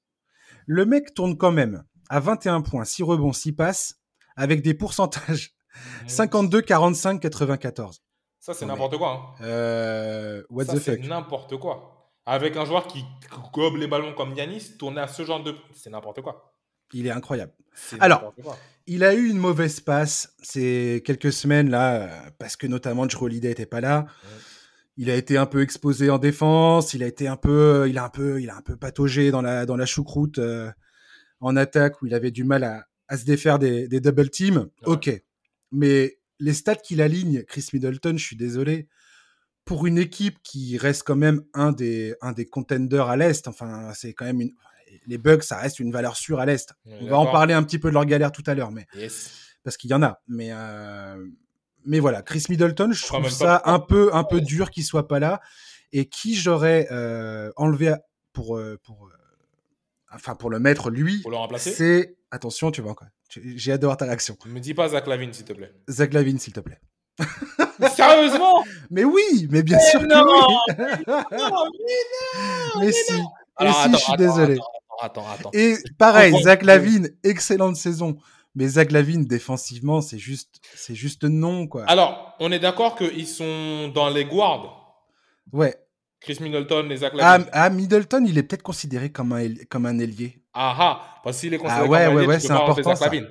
Le mec tourne quand même à 21 points, 6 rebonds, 6 passes, avec des pourcentages 52, 45, 94. Ça, c'est n'importe quoi. Hein. Euh, what Ça, c'est n'importe quoi. Avec un joueur qui gobe les ballons comme Yanis, tourner à ce genre de. C'est n'importe quoi. Il est incroyable. Alors, il a eu une mauvaise passe ces quelques semaines là, parce que notamment Drew Holiday n'était pas là. Il a été un peu exposé en défense. Il a été un peu, il a un peu, il a un peu pataugé dans la dans la choucroute euh, en attaque où il avait du mal à, à se défaire des, des double teams. Ok, mais les stats qu'il aligne, Chris Middleton, je suis désolé, pour une équipe qui reste quand même un des un des contenders à l'est. Enfin, c'est quand même une les bugs, ça reste une valeur sûre à l'Est. On va en parler un petit peu de leur galère tout à l'heure, mais parce qu'il y en a. Mais euh, mais voilà, Chris Middleton, je trouve ça un peu un peu dur qu'il soit pas là. Et qui j'aurais euh, enlevé pour euh, pour enfin pour le mettre lui, c'est attention, tu vois quoi. J'ai hâte de voir ta réaction. Me dis pas Zach Lavine, s'il te plaît. Zach Lavine, s'il te plaît. [LAUGHS] Sérieusement? Mais oui, mais bien sûr non, que oui. [LAUGHS] [LAUGHS] mais non, mais, mais si. Alors, si, je suis désolé. Attends, attends, Et pareil, Zach Lavine, excellente saison. Mais Zach Lavine, défensivement, c'est juste, c'est juste non, quoi. Alors, on est d'accord qu'ils sont dans les guards. Ouais. Chris Middleton et Zach Lavine. Ah, ah Middleton, il est peut-être considéré comme un, comme un ailier. Ah ah, parce qu'il est considéré ah, ouais, comme un ouais, ailier, ouais, c'est important, Lavine.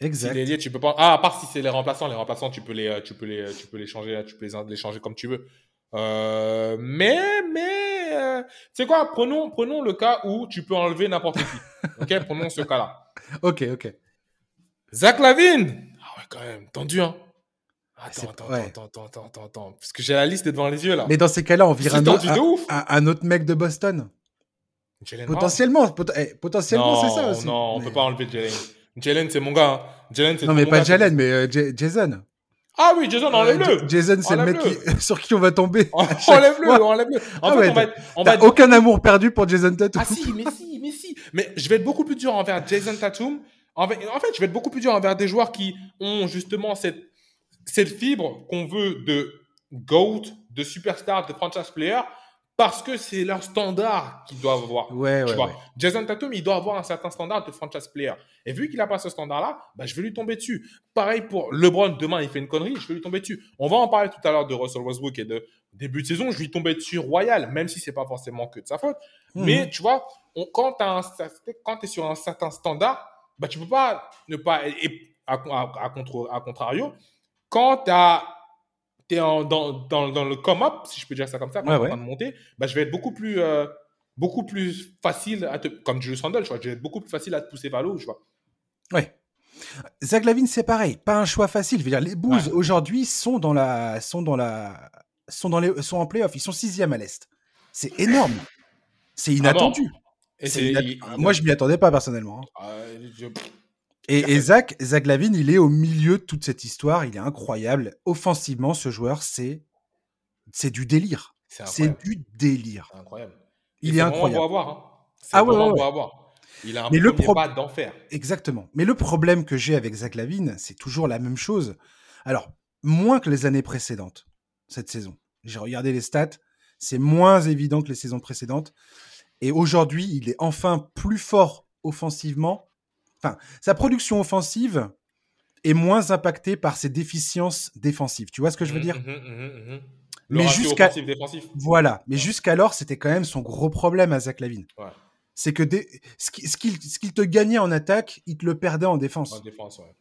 Exact. Si ailier, tu peux pas. Ah, à part si c'est les remplaçants, les remplaçants, tu peux les, tu peux les, tu peux les changer, tu peux les, les changer comme tu veux. Euh, mais, mais, euh, c'est quoi? Prenons, prenons le cas où tu peux enlever n'importe qui. [LAUGHS] ok, prenons ce cas-là. Ok, ok. Zach Lavine. Ah ouais, quand même, tendu, hein. Attends, attends, attends, attends, attends, attends, attends, parce que j'ai la liste devant les yeux là. Mais dans ces cas-là, on vire un autre, un, un, autre mec de Boston. Jalen potentiellement, eh, potentiellement, c'est ça aussi. Non, on peut pas enlever Jalen. Jalen, c'est mon gars. Hein. Jalen, c'est Non, mais pas Jalen, mais euh, Jason. Ah oui, Jason, enlève-le. Jason, c'est le mec [LAUGHS] sur qui on va tomber. [LAUGHS] enlève-le, enlève-le. En ah fait, on va, on va aucun amour perdu pour Jason Tatum. Ah si, mais si, mais si. Mais je vais être beaucoup plus dur envers Jason Tatum. En fait, en fait, je vais être beaucoup plus dur envers des joueurs qui ont justement cette, cette fibre qu'on veut de GOAT, de superstar, de franchise player, parce que c'est leur standard qu'ils doivent avoir. Ouais, ouais, Jason Tatum, il doit avoir un certain standard de franchise player. Et vu qu'il n'a pas ce standard-là, bah, je vais lui tomber dessus. Pareil pour LeBron, demain, il fait une connerie, je vais lui tomber dessus. On va en parler tout à l'heure de Russell Westbrook et de début de saison, je lui tombais dessus royal, même si c'est pas forcément que de sa faute. Mhm. Mais tu vois, quand tu es sur un certain standard, bah, tu peux pas ne pas. Et à, à, à contrario, quand tu as dans, dans, dans, le come-up, si je peux dire ça comme ça, quand ouais, en train de monter, bah, je vais être beaucoup plus, euh, beaucoup plus facile, à te, comme Julius Randle, je vois, je vais être beaucoup plus facile à te pousser vers le haut, je vois. Ouais. Zach Lavine, c'est pareil, pas un choix facile. Je veux dire, les Bulls aujourd'hui sont dans la, sont dans la, sont dans les, sont en playoff, ils sont sixième à l'est. C'est énorme. C'est inattendu. Et Moi, je m'y attendais pas personnellement. Hein. Euh, je... Et, Zach, Zach Lavine, il est au milieu de toute cette histoire. Il est incroyable. Offensivement, ce joueur, c'est c'est du délire. C'est du délire. incroyable. Il est, incroyable. Beau à voir, hein. Ah ouais, ouais, ouais. Il a un Mais le d'enfer. Exactement. Mais le problème que j'ai avec Zach Lavine, c'est toujours la même chose. Alors, moins que les années précédentes, cette saison. J'ai regardé les stats, c'est moins évident que les saisons précédentes. Et aujourd'hui, il est enfin plus fort offensivement Enfin, sa production offensive est moins impactée par ses déficiences défensives. Tu vois ce que je veux dire? mmh, mmh, mmh, Mais jusqu'à voilà, mais jusqu'alors c'était quand même son gros problème à Zach Lavine. C'est que ce qu'il te gagnait en attaque, il te le perdait en défense.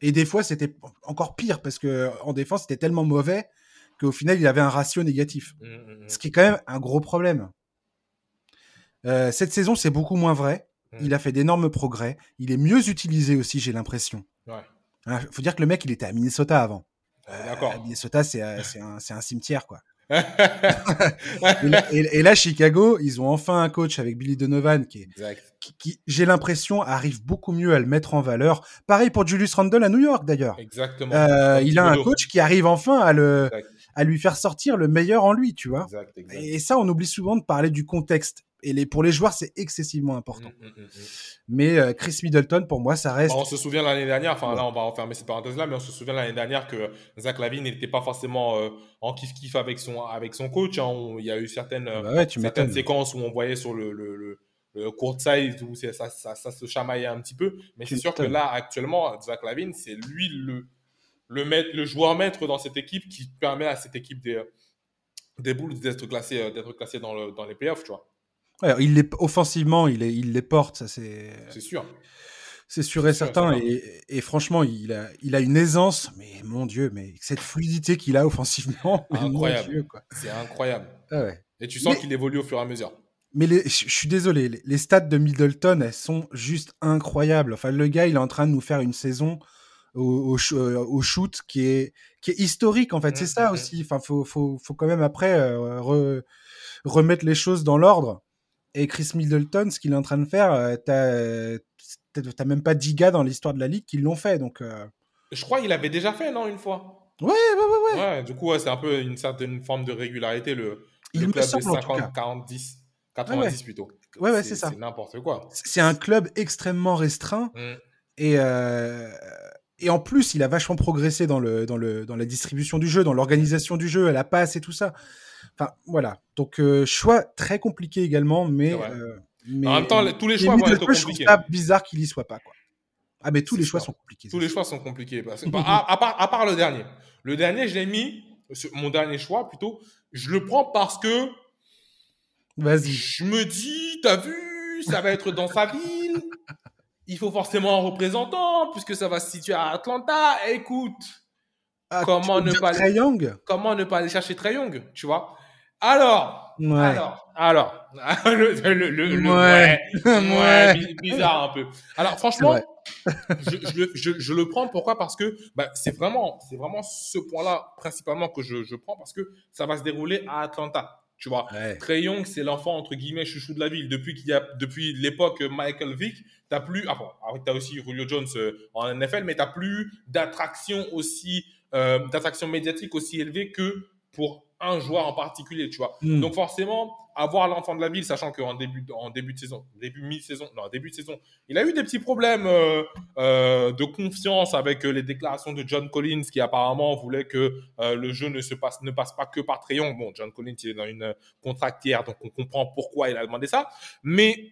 Et des fois c'était encore pire parce que en défense c'était tellement mauvais qu'au final il avait un ratio négatif. Ce qui est quand même un gros problème. Euh, cette saison c'est beaucoup moins vrai. Il mm. a fait d'énormes progrès. Il est mieux utilisé aussi, j'ai l'impression. Il hein, faut dire que le mec, il était à Minnesota avant. D'accord. Euh, Minnesota, c'est euh, un, un, cimetière, quoi. [LAUGHS] et, là, Chicago, ils ont enfin un coach avec Billy Donovan qui, qui, j'ai l'impression, arrive beaucoup mieux à le mettre en valeur. Pareil pour Julius Randle à New York, d'ailleurs. Exactement. Euh, il a un coach qui arrive enfin à le, à lui faire sortir le meilleur en lui, tu vois. Et ça, on oublie souvent de parler du contexte. Et les, pour les joueurs, c'est excessivement important. Mmh, mmh, mmh, mais euh, Chris Middleton, pour moi, ça reste. on se souvient l'année dernière, enfin là, on va refermer cette parenthèse-là, mais on se souvient l'année dernière que Zach Lavine n'était pas forcément euh, en kiff-kiff avec son, avec son coach. Hein. il y a eu certaines, bah certaines séquences où on voyait sur le, le, le, le court side où ça, ça, ça, se chamaillait un petit peu. Mais c'est sûr que là, actuellement, Zach Lavine, c'est lui le, le, maître, le joueur maître dans cette équipe qui permet à cette équipe des, des Bulls d'être classé, d'être classé dans, le, dans les playoffs, tu vois il les, offensivement, il, est, il les porte, ça c'est. C'est sûr. C'est sûr et certain. Et, franchement, il a, il a une aisance, mais mon Dieu, mais cette fluidité qu'il a offensivement. [LAUGHS] Incroyable. C'est incroyable. Ah et tu sens qu'il évolue au fur et à mesure. Mais je suis désolé, les, stats de Middleton, elles sont juste incroyables. Enfin, le gars, il est en train de nous faire une saison au, au, shoot qui est, qui est historique, en fait. c'est mmh, ça mmh, mmh. aussi. Enfin, faut, faut, faut quand même après euh, remettre les choses dans l'ordre. Et Chris Middleton, ce qu'il est en train de faire, euh, t'as même pas 10 gars dans l'histoire de la ligue qui l'ont fait. Donc, euh. Je crois qu'il avait déjà fait, non, une fois? Ouais, ouais, ouais. ouais. ouais du coup, c'est un peu une certaine forme de régularité, le, il le club semble, 50, 40, 10, 90 plutôt. Ouais, ouais, c'est ça. C'est n'importe quoi. C'est un club extrêmement restreint. Mmh. Et, euh, et en plus, il a vachement progressé dans, le, dans, le, dans la distribution du jeu, dans l'organisation du jeu, à la passe et tout ça. Enfin, voilà. Donc, euh, choix très compliqué également, mais, euh, mais. en même temps, tous les choix vont être compliqués. C'est bizarre qu'il y soit pas, quoi. Ah, mais tous les choix sont compliqués. Tous les choix sont compliqués. Parce à, part, à part le dernier. Le dernier, je l'ai mis, mon dernier choix plutôt, je le prends parce que. Vas-y. Je me dis, t'as vu, ça va être dans sa ville. Il faut forcément un représentant, puisque ça va se situer à Atlanta. Écoute, ah, comment, ne pas aller, comment ne pas aller chercher Trey Young, tu vois? Alors, alors, [LAUGHS] alors, le, le, le, ouais. ouais, [LAUGHS] bizarre un peu. Alors, franchement, [LAUGHS] je, je, je, je, le prends. Pourquoi? Parce que bah, c'est vraiment, c'est vraiment ce point-là principalement que je, prends parce que ça va se dérouler à Atlanta. Tu vois. Trey Young, c'est l'enfant entre guillemets chouchou de la ville. Depuis qu'il y a, depuis l'époque Michael Vick, t'as plus, ah bon, t'as aussi Julio Jones euh, en NFL, mais t'as plus d'attraction aussi, euh, d'attraction médiatique aussi élevée que pour un joueur en particulier, tu vois. Hmm. Donc forcément, avoir l'enfant de la ville, sachant qu'en début, en début de saison, début mi-saison, non, début de saison, il a eu des petits problèmes euh, euh, de confiance avec euh, les déclarations de John Collins, qui apparemment voulait que le jeu ne se passe, ne passe pas que par Trayon. Bon, John Collins, il est dans une contractière, donc on comprend pourquoi il a demandé ça. Mais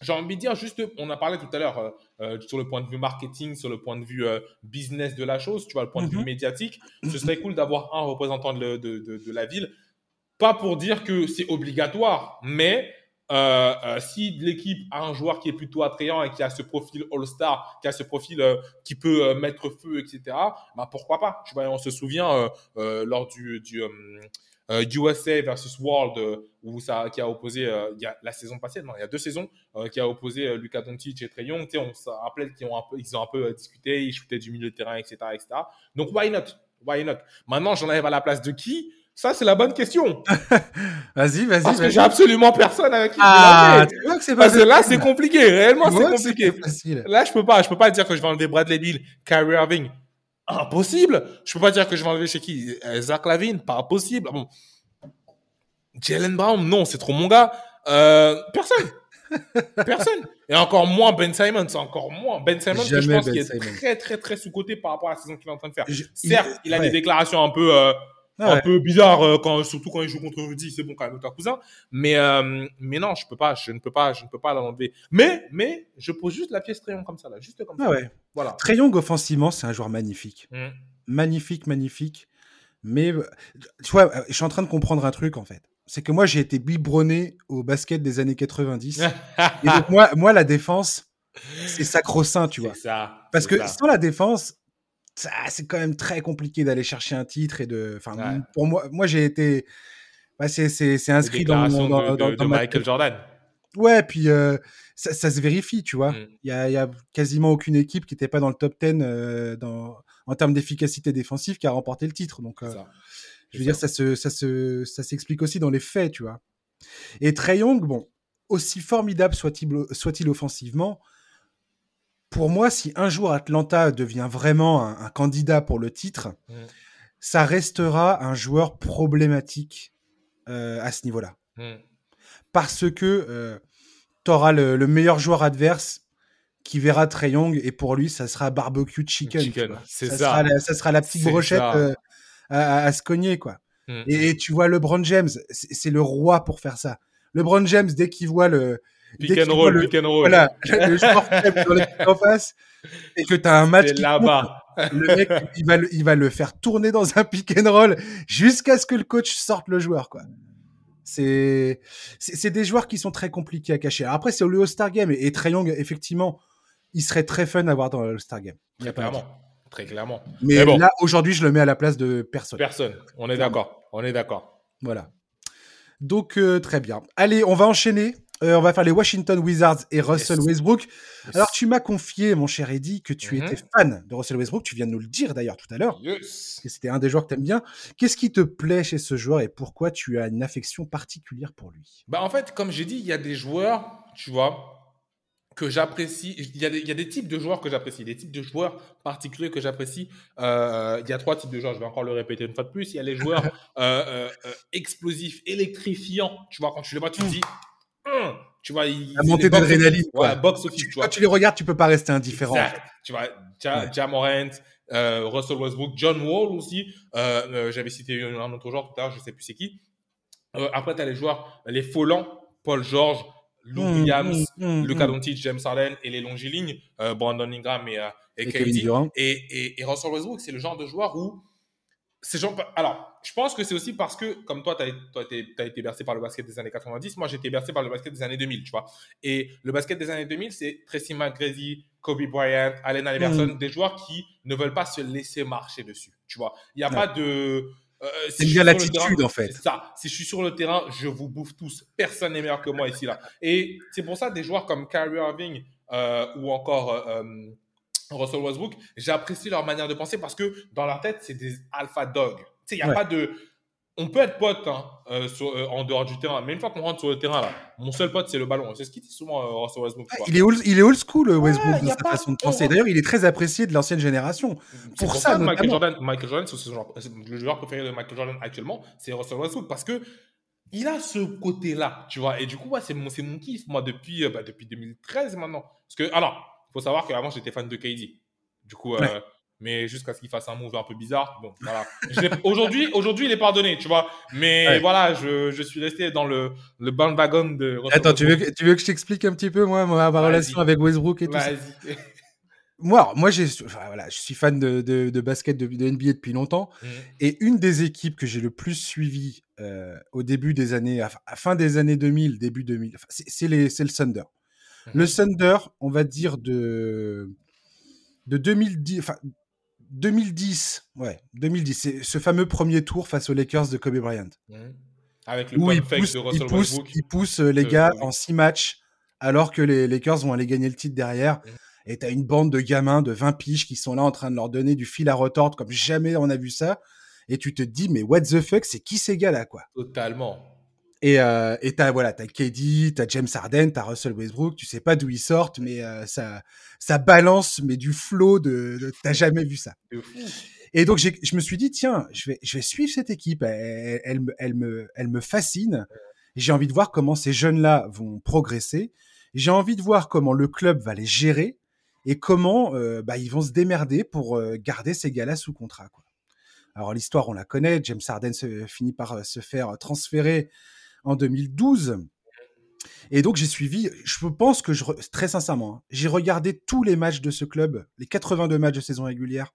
j'ai envie de dire juste, on a parlé tout à l'heure euh, euh, sur le point de vue marketing, sur le point de vue euh, business de la chose, tu vois, le point de vue mhm. médiatique. Ce serait cool d'avoir un représentant de, de, de, la ville. Pas pour dire que c'est obligatoire, mais si l'équipe a un joueur qui est plutôt attrayant et qui a ce profil All-Star, qui a ce profil qui peut mettre feu, etc., bah pourquoi pas Tu vois, on se souvient lors du, du USA euh, versus World, euh, où ça, qui a opposé, euh, il y a la saison passée, non, il y a deux saisons, qui a opposé Lucas Doncic et Trey Young. On se rappelle qu'ils ont un peu, ils ont un peu discuté, ils shootaient du milieu de terrain, etc., etc. Donc, why not? Why not? Maintenant, j'en arrive à la place de qui? Ça, c'est la bonne question. [LAUGHS] vas-y, vas-y. Parce que j'ai absolument personne avec qui ah, tu vois que c'est Parce que là, c'est compliqué. Réellement, c'est compliqué. Là, je peux pas, je peux pas dire que je vais enlever Bradley Bill, Kyrie Irving, Impossible. Je peux pas dire que je vais enlever chez qui? Euh, Zach Lavine, pas possible. Bon. Jalen Brown, non, c'est trop mon gars. Euh, personne. [LAUGHS] personne. Et encore moins Ben Simons, encore moins. Ben Simons, je pense ben qu'il est très, très, très sous-côté par rapport à la saison qu'il est en train de faire. Certes, il a des déclarations un peu, euh, un peu bizarre euh, quand surtout quand il joue contre Rudy c'est bon quand même cousin. Mais euh, mais non je peux pas je ne peux pas je ne peux pas l'enlever. Mais mais je pose juste la pièce Trayong comme ça là juste comme ah ça. ouais. voilà. Trayong offensivement c'est un joueur magnifique. Mm. magnifique magnifique. Mais tu vois je suis en train de comprendre un truc en fait. C'est que moi j'ai été biberonné au basket des années 90 et donc [LAUGHS] moi moi la défense c'est sacro-saint tu vois. ça, parce que sans la défense c'est quand même très compliqué d'aller chercher un titre et de. Enfin, pour moi, moi j'ai été. Bah, c'est inscrit dans, dans, de, Michael Jordan. Ouais, puis euh, ça, ça, se vérifie, tu vois. Mm. Il y, a, y, a, quasiment aucune équipe qui n'était pas dans le top 10 euh, dans, en termes d'efficacité défensive qui a remporté le titre. Donc, euh, je veux dire, ça se, ça se, ça s'explique aussi dans les faits, tu vois. Et Trey Young, bon, aussi formidable soit-il soit offensivement, pour moi, si un jour Atlanta devient vraiment un, candidat pour le titre, mm. ça restera un joueur problématique euh, à ce niveau-là. Hmm. Parce que euh, tu auras le, meilleur joueur adverse qui verra Trey Young et pour lui, ça sera barbecue chicken. c'est ça. Sera la, ça sera la petite brochette euh, à, se cogner, quoi. Hmm. Et, tu vois LeBron James, c'est le roi pour faire ça. LeBron James, dès qu'il voit le, Pick and roll, pick and roll. Voilà, [LAUGHS] le joueur dans l'équipe en face, et que tu as un match. là-bas. Le mec, il va, le, il va le faire tourner dans un pick and roll jusqu'à ce que le coach sorte le joueur, quoi. C'est, c'est des joueurs qui sont très compliqués à cacher. après, c'est le All-Star Game et, et Trey Young, effectivement, il serait très fun à voir dans le All-Star Game. Très clairement. Très clairement. Mais, bon. là, aujourd'hui, je le mets à la place de personne. Personne. On est d'accord. On est d'accord. Voilà. Donc, euh, très bien. Allez, on va enchaîner euh, on va faire les Washington Wizards et Russell Westbrook. Alors, tu m'as confié, mon cher Eddie, que tu mm-hmm. étais fan de Russell Westbrook. Tu viens de nous le dire d'ailleurs tout à l'heure. Que c'était un des joueurs que tu aimes bien. Qu'est-ce qui te plaît chez ce joueur et pourquoi tu as une affection particulière pour lui? Bah, en fait, comme j'ai dit, il y a des joueurs, tu vois, que j'apprécie. Il y, a des, il y, a des types de joueurs que j'apprécie, des types de joueurs particuliers que j'apprécie. Euh, il y a trois types de joueurs, je vais encore le répéter une fois de plus. Il y a les joueurs [LAUGHS] euh, explosifs, électrifiants. Tu vois, quand tu les vois, tu te mm. Tu vois, il, la montée d'adrénaline. Ouais, box office, tu, vois. Quand tu les regardes, tu peux pas rester indifférent. Tu vois, Jamorant, euh, Russell Westbrook, John Wall aussi. Euh, euh, J'avais cité un autre joueur tout à l'heure, je sais plus c'est qui. Après, tu as les joueurs, les Follans, Paul George, Lou mmh, Williams, mmh, mmh, Luca Doncic, James Harden et les longilignes, Brandon Ingram et, et, et, et, et, et Russell Westbrook, c'est le genre de joueur où Alors, je pense que c'est aussi parce que, comme toi, tu as, as, été bercé par le basket des années 90, moi, j'ai été bercé par le basket des années 2000, tu vois. Et le basket des années 2000, c'est Tracy McGrady, Kobe Bryant, Allen Iverson, mm. des joueurs qui ne veulent pas se laisser marcher dessus, tu vois. Il n'y a pas de. Euh, c'est bien l'attitude, en fait. C'est ça. Si je suis sur le terrain, je vous bouffe tous. Personne n'est meilleur que moi ici, là. Et c'est pour ça, des joueurs comme Kyrie Irving euh, ou encore. Euh, Russell Westbrook, j'apprécie leur manière de penser parce que dans leur tête, c'est des alpha dogs. Tu sais, il n'y a pas de. On peut être pote hein, euh, euh, en dehors du terrain, mais une fois qu'on rentre sur le terrain, là, mon seul pote, c'est le ballon. C'est ce qu'il dit souvent, euh, Russell Westbrook. il, est old, il est old school, Westbrook, dans sa façon de penser. D'ailleurs, il est très apprécié de l'ancienne génération. Pour, ça, Michael Jordan, Michael Jordan c'est le joueur préféré de Michael Jordan actuellement, c'est Russell Westbrook parce que il a ce côté-là, tu vois. Et du coup, c'est mon, mon kiff, moi, depuis, bah, depuis 2013 maintenant. Parce que, alors, faut savoir qu'avant, j'étais fan de KD. Du coup, euh, mais jusqu'à ce qu'il fasse un move un peu bizarre. Bon, voilà. aujourd'hui, aujourd'hui, il est pardonné, tu vois. Mais voilà, je, je, suis resté dans le, le bandwagon de. Attends, tu veux, tu veux que je t'explique un petit peu, moi, ma, relation avec Westbrook et tout ça? [LAUGHS] Moi, moi j'ai, voilà, je suis fan de, de, de basket, de, de, NBA depuis longtemps. Mmh. Et une des équipes que j'ai le plus suivi euh, au début des années, à, fin des années 2000, début 2000, c'est, le Thunder. Le Thunder, on va dire de de 2010, enfin 2010, ouais, 2010, c'est ce fameux premier tour face aux Lakers de Kobe Bryant. Mmh. Avec le il pousse, de Russell il pousse, il pousse euh, les gars en six matchs alors que les Lakers vont aller gagner le titre derrière. Mmh. Et t'as une bande de gamins de 20 piges qui sont là en train de leur donner du fil à retordre comme jamais on a vu ça. Et tu te dis, mais what the fuck, c'est qui ces gars-là, quoi? Totalement. Et euh, t'as voilà, t'as KD, t'as James Harden, t'as Russell Westbrook. Tu sais pas d'où ils sortent, mais euh, ça ça balance mais du flow de, t'as [LAUGHS] jamais vu ça. Et donc je me suis dit tiens, je vais je vais suivre cette équipe. Elle, elle, elle me elle me fascine. J'ai envie de voir comment ces jeunes là vont progresser. J'ai envie de voir comment le club va les gérer et comment euh, bah, ils vont se démerder pour euh, garder ces gars-là sous contrat. Quoi. Alors l'histoire, on la connaît. James Harden se, finit par euh, se faire transférer en 2012. Et donc j'ai suivi, je pense que je, très sincèrement, hein, j'ai regardé tous les matchs de ce club, les 82 matchs de saison régulière,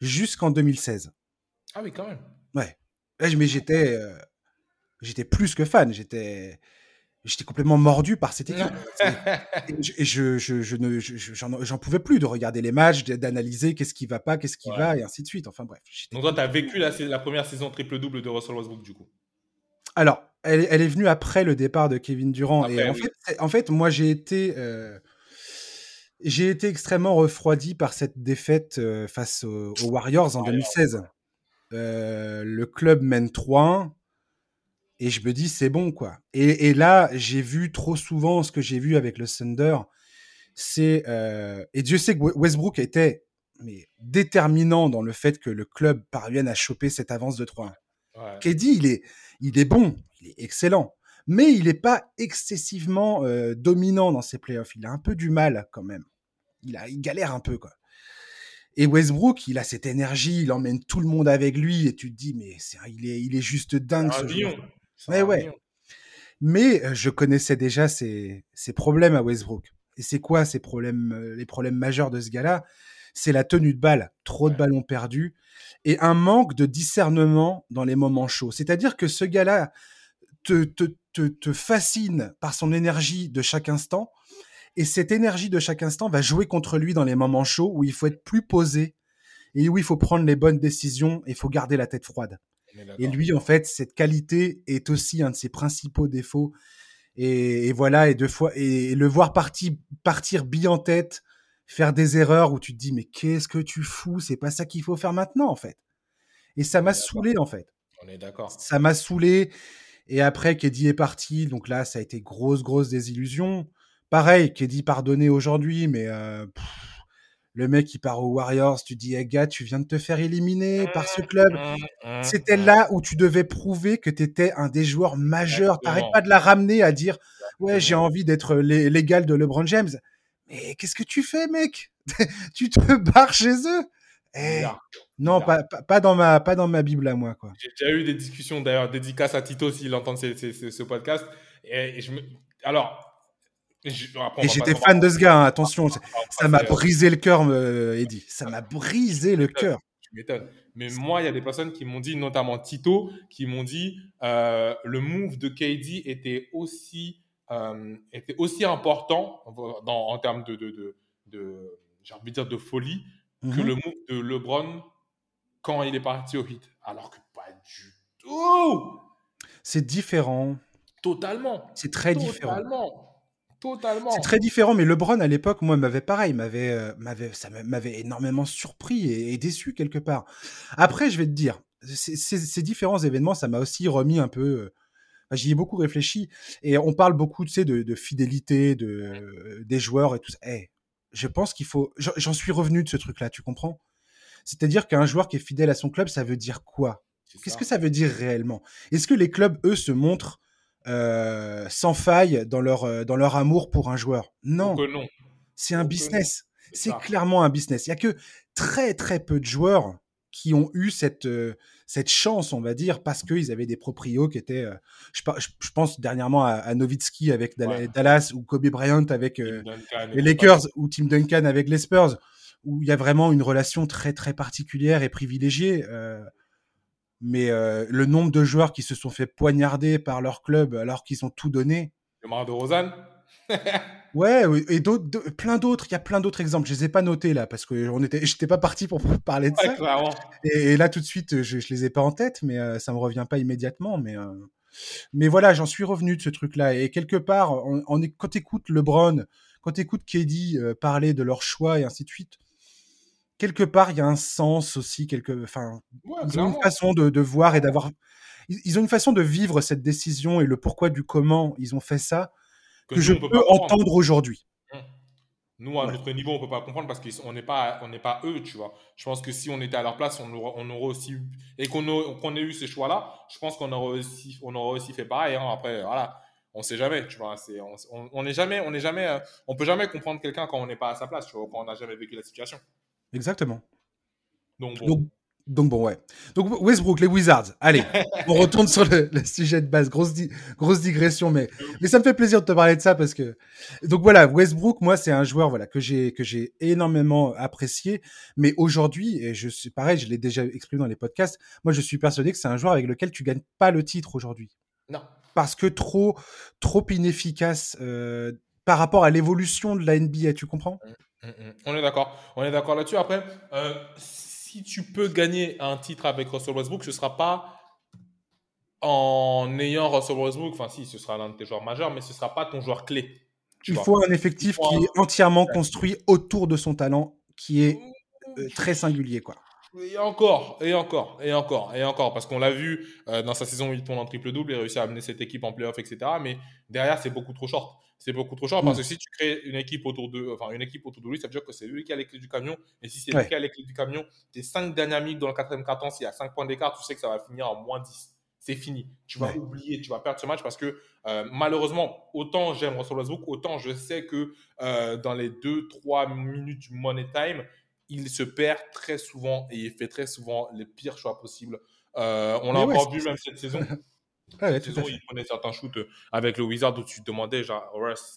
jusqu'en 2016. Ah oui, quand même. Ouais. Mais j'étais, euh, j'étais plus que fan. J'étais, j'étais complètement mordu par cette équipe. [LAUGHS] et je, je, je, ne, j'en pouvais plus de regarder les matchs, d'analyser qu'est-ce qui va pas, qu'est-ce qui va, et ainsi de suite. Enfin bref. Donc toi, tu as vécu la, la première saison triple-double de Russell Westbrook, du coup? Alors, elle, est venue après le départ de Kevin Durant. et en, fait, moi, j'ai été, euh, j'ai été extrêmement refroidi par cette défaite euh, face aux, Warriors en 2016. Euh, le club mène 3-1 et je me dis c'est bon quoi. Et, là, j'ai vu trop souvent ce que j'ai vu avec le Thunder. C'est et Dieu sait que Westbrook était mais déterminant dans le fait que le club parvienne à choper cette avance de 3-1. Ouais. il est, il est bon, il est excellent, mais il n'est pas excessivement euh, dominant dans ses playoffs. Il a un peu du mal quand même. Il, a, il galère un peu, quoi. Et Westbrook, il a cette énergie, il emmène tout le monde avec lui, et tu te dis, mais il, est, il est juste dingue. Ce joueur. Ouais, ouais. Mais euh, je connaissais déjà ses, ses, problèmes à Westbrook. Et c'est quoi ces problèmes, euh, les problèmes majeurs de ce gars-là? C'est la tenue de balle, trop de ballons perdus, et un manque de discernement dans les moments chauds. C'est-à-dire que ce gars-là te, te, te, te fascine par son énergie de chaque instant, et cette énergie de chaque instant va jouer contre lui dans les moments chauds où il faut être plus posé et où il faut prendre les bonnes décisions et il faut garder la tête froide. Et lui, en fait, cette qualité est aussi un de ses principaux défauts. Et, voilà, et deux fois, et, le voir partir, partir bille en tête, faire des erreurs où tu te dis, mais qu'est-ce que tu fous? C'est pas ça qu'il faut faire maintenant, en fait. Et ça m'a saoulé, en fait. On est d'accord. Ça m'a saoulé. Et après, Keddy est parti. Donc là, ça a été grosse, grosse désillusion. Pareil, Keddy pardonné aujourd'hui, mais euh, le mec qui part aux Warriors, tu dis, hey, gars, tu viens de te faire éliminer par ce club. Mmh, mmh, C'était mmh. là où tu devais prouver que tu étais un des joueurs majeurs. T'arrêtes pas de la ramener à dire, ouais, j'ai envie d'être l'égal de LeBron James. Mais qu'est-ce que tu fais, mec? [LAUGHS] Tu te barres chez eux? Eh, non, pas, pas, dans ma, pas dans ma Bible à moi. quoi. J'ai déjà eu des discussions, d'ailleurs, dédicaces à Tito s'il entend ce, podcast. Et je me... Alors, et j'étais fan de ce gars, hein, attention. Ça m'a brisé le cœur, Eddie. Ça m'a brisé le cœur. Tu m'étonnes. Mais moi, il y a des personnes qui m'ont dit, notamment Tito, qui m'ont dit euh, le move de KD était aussi, euh, était aussi important dans, en termes de, de, de, j'ai envie de dire de folie que mhm. le move de LeBron quand il est parti au hit. Alors que pas du tout. C'est différent. Totalement. C'est très différent. Totalement. Totalement. C'est très différent, mais LeBron à l'époque, moi, m'avait pareil, m'avait, euh, m'avait, ça m'avait énormément surpris et, déçu quelque part. Après, je vais te dire, ces différents événements, ça m'a aussi remis un peu. Euh, j'y ai beaucoup réfléchi et on parle beaucoup, tu sais, de, fidélité, de des joueurs et tout ça. Eh, je pense qu'il faut. J'en suis revenu de ce truc-là, tu comprends? C'est-à-dire qu'un joueur qui est fidèle à son club, ça veut dire quoi? Qu'est-ce que ça veut dire réellement? Est-ce que les clubs, eux, se montrent euh, sans faille dans leur, euh, dans leur amour pour un joueur? Non. non. C'est un business. C'est clairement un business. Il y a que très très peu de joueurs qui ont eu cette, euh, cette chance, on va dire, parce qu'ils avaient des proprios qui étaient. je, je, pense dernièrement à, à Nowitzki avec Dallas ou Kobe Bryant avec les Lakers ou Tim Duncan avec les Spurs, où il y a vraiment une relation très très particulière et privilégiée mais euh, le nombre de joueurs qui se sont fait poignarder par leur club alors qu'ils ont tout donné. Le Mar de Rosanne [LAUGHS] Ouais, et d'autres, plein d'autres. Il y a plein d'autres exemples. Je les ai pas notés là parce que on était, j'étais pas parti pour [LAUGHS] parler de ça. Et, là tout de suite, je, je les ai pas en tête, mais euh, ça me revient pas immédiatement. Mais euh, mais voilà, j'en suis revenu de ce truc-là. Et quelque part, on, on est, quand LeBron, quand écoutes KD parler de leur choix et ainsi de suite, quelque part, il y a un sens aussi. Quelque, enfin, ils ont une façon de, voir et d'avoir. Ils, ont une façon de vivre cette décision et le pourquoi du comment ils ont fait ça que, je peux entendre aujourd'hui. Mmh. Nous, à notre niveau, on peut pas comprendre parce qu'on n'est pas, on pas eux, tu vois. Je pense que si on était à leur place, on aurait, on aurait aussi et qu'on ait eu ces choix-là, je pense qu'on aurait aussi, on aurait aussi fait pareil. Hein. Après, voilà, on sait jamais, tu vois. C'est, on n'est jamais, on n'est jamais, euh, on peut jamais comprendre quelqu'un quand on n'est pas à sa place, tu vois, quand on n'a jamais vécu la situation. Exactement. Donc bon. Donc, bon, ouais. Donc Westbrook, les Wizards. Allez, on [LAUGHS] retourne sur le, sujet de base. Grosse, grosse digression, mais, mais ça me fait plaisir de te parler de ça parce que. Donc voilà, Westbrook, moi, c'est un joueur voilà que j'ai que j'ai énormément apprécié. Mais aujourd'hui, et je suis pareil, je l'ai déjà exprimé dans les podcasts. Moi, je suis persuadé que c'est un joueur avec lequel tu gagnes pas le titre aujourd'hui. Non. Parce que trop, trop inefficace euh, par rapport à l'évolution de la NBA. Tu comprends? Mmh. Mm, mm. On est d'accord. On est d'accord là-dessus. Après, euh, si tu peux gagner un titre avec Russell Westbrook, ce ne sera pas en ayant Russell Westbrook. Enfin, si, ce sera l'un de tes joueurs majeurs, mais ce ne sera pas ton joueur clé. Il faut un effectif qui est entièrement construit autour de son talent, qui est euh, très singulier, quoi. Et encore, et encore, et encore, et encore, parce qu'on l'a vu euh, dans sa saison où il tourne en triple-double, il réussit à amener cette équipe en playoff, etc. Mais derrière, c'est beaucoup trop short. C'est beaucoup trop short parce mm. que si tu crées une équipe autour de, enfin, une équipe autour de lui, ça veut dire que c'est lui qui a les clés du camion. Et si c'est lui qui a les clés du camion, tes cinq dernières minutes dans le quatrième carton, s'il y a cinq points d'écart, tu sais que ça va finir en moins 10. C'est fini. Tu vas oublier, tu vas perdre ce match parce que euh, malheureusement, autant j'aime Russell Westbrook, autant je sais que euh, dans les 2-3 minutes du money time, il se perd très souvent et il fait très souvent les pires choix possibles. Euh, on l'a encore vu même cette saison. [LAUGHS] cette saison, il prenait certains shoots euh, avec le Wizard où tu te demandais, genre,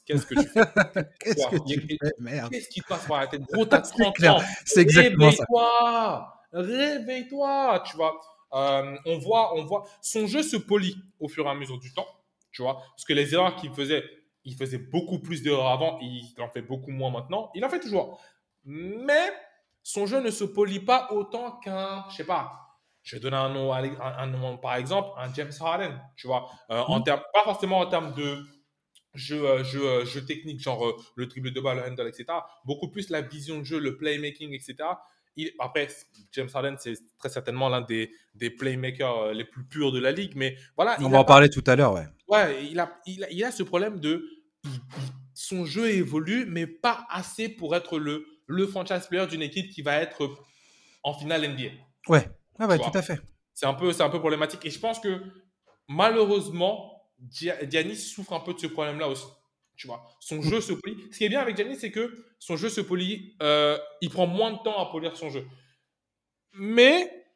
qu'est-ce que tu fais? [LAUGHS] Qu'est-ce que tu fais? Merde. Qu'est-ce qui te passe par la tête? Gros, [LAUGHS] t'as 30 ans. C'est exactement. Réveille-toi Réveille-toi Tu vois, euh, on voit, on voit, son jeu se polit au fur et à mesure du temps, tu vois, parce que les erreurs qu'il faisait, il faisait beaucoup plus d'erreurs avant, il en fait beaucoup moins maintenant. Il en fait toujours. Mais son jeu ne se polit pas autant qu'un, je sais pas, je vais donner un nom, un, nom par exemple, un James Harden, tu vois, euh, en termes, pas forcément en termes de jeu, euh, jeu, euh, jeu technique, genre le triple de balle, le handle, etc. Beaucoup plus la vision de jeu, le playmaking, etc. Il, après, James Harden, c'est très certainement l'un des, des playmakers les plus purs de la ligue, mais voilà. On va en parler tout à l'heure, ouais. Ouais, il a, il a, il a ce problème de. son jeu évolue, mais pas assez pour être le le franchise player d'une équipe qui va être en finale NBA. Ouais, ah ouais tout à fait. C'est un, peu, un peu problématique. Et je pense que malheureusement, Giannis souffre un peu de ce problème-là aussi. Tu vois, son jeu se polie. Ce qui est bien avec Giannis, c'est que son jeu se polie. Euh, il prend moins de temps à polir son jeu. Mais,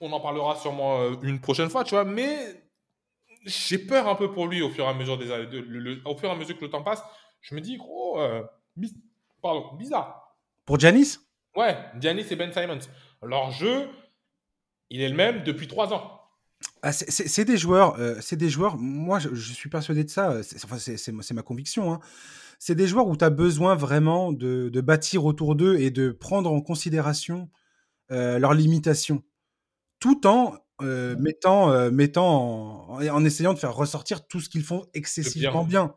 on en parlera sûrement euh, une prochaine fois, tu vois, mais j'ai peur un peu pour lui au fur et à mesure des au fur et à mesure que le temps passe. Je me dis, gros, euh, Pardon, bizarre. Pour Janis Ouais, Janis et Ben Simons. Leur jeu, il est le même depuis trois ans. Ah, c'est des joueurs, euh, c'est des joueurs. Moi, je, suis persuadé de ça. C'est ma conviction. Hein. C'est des joueurs où tu as besoin vraiment de, bâtir autour d'eux et de prendre en considération euh, leurs limitations, tout en euh, mettant, mettant en, essayant de faire ressortir tout ce qu'ils font excessivement bien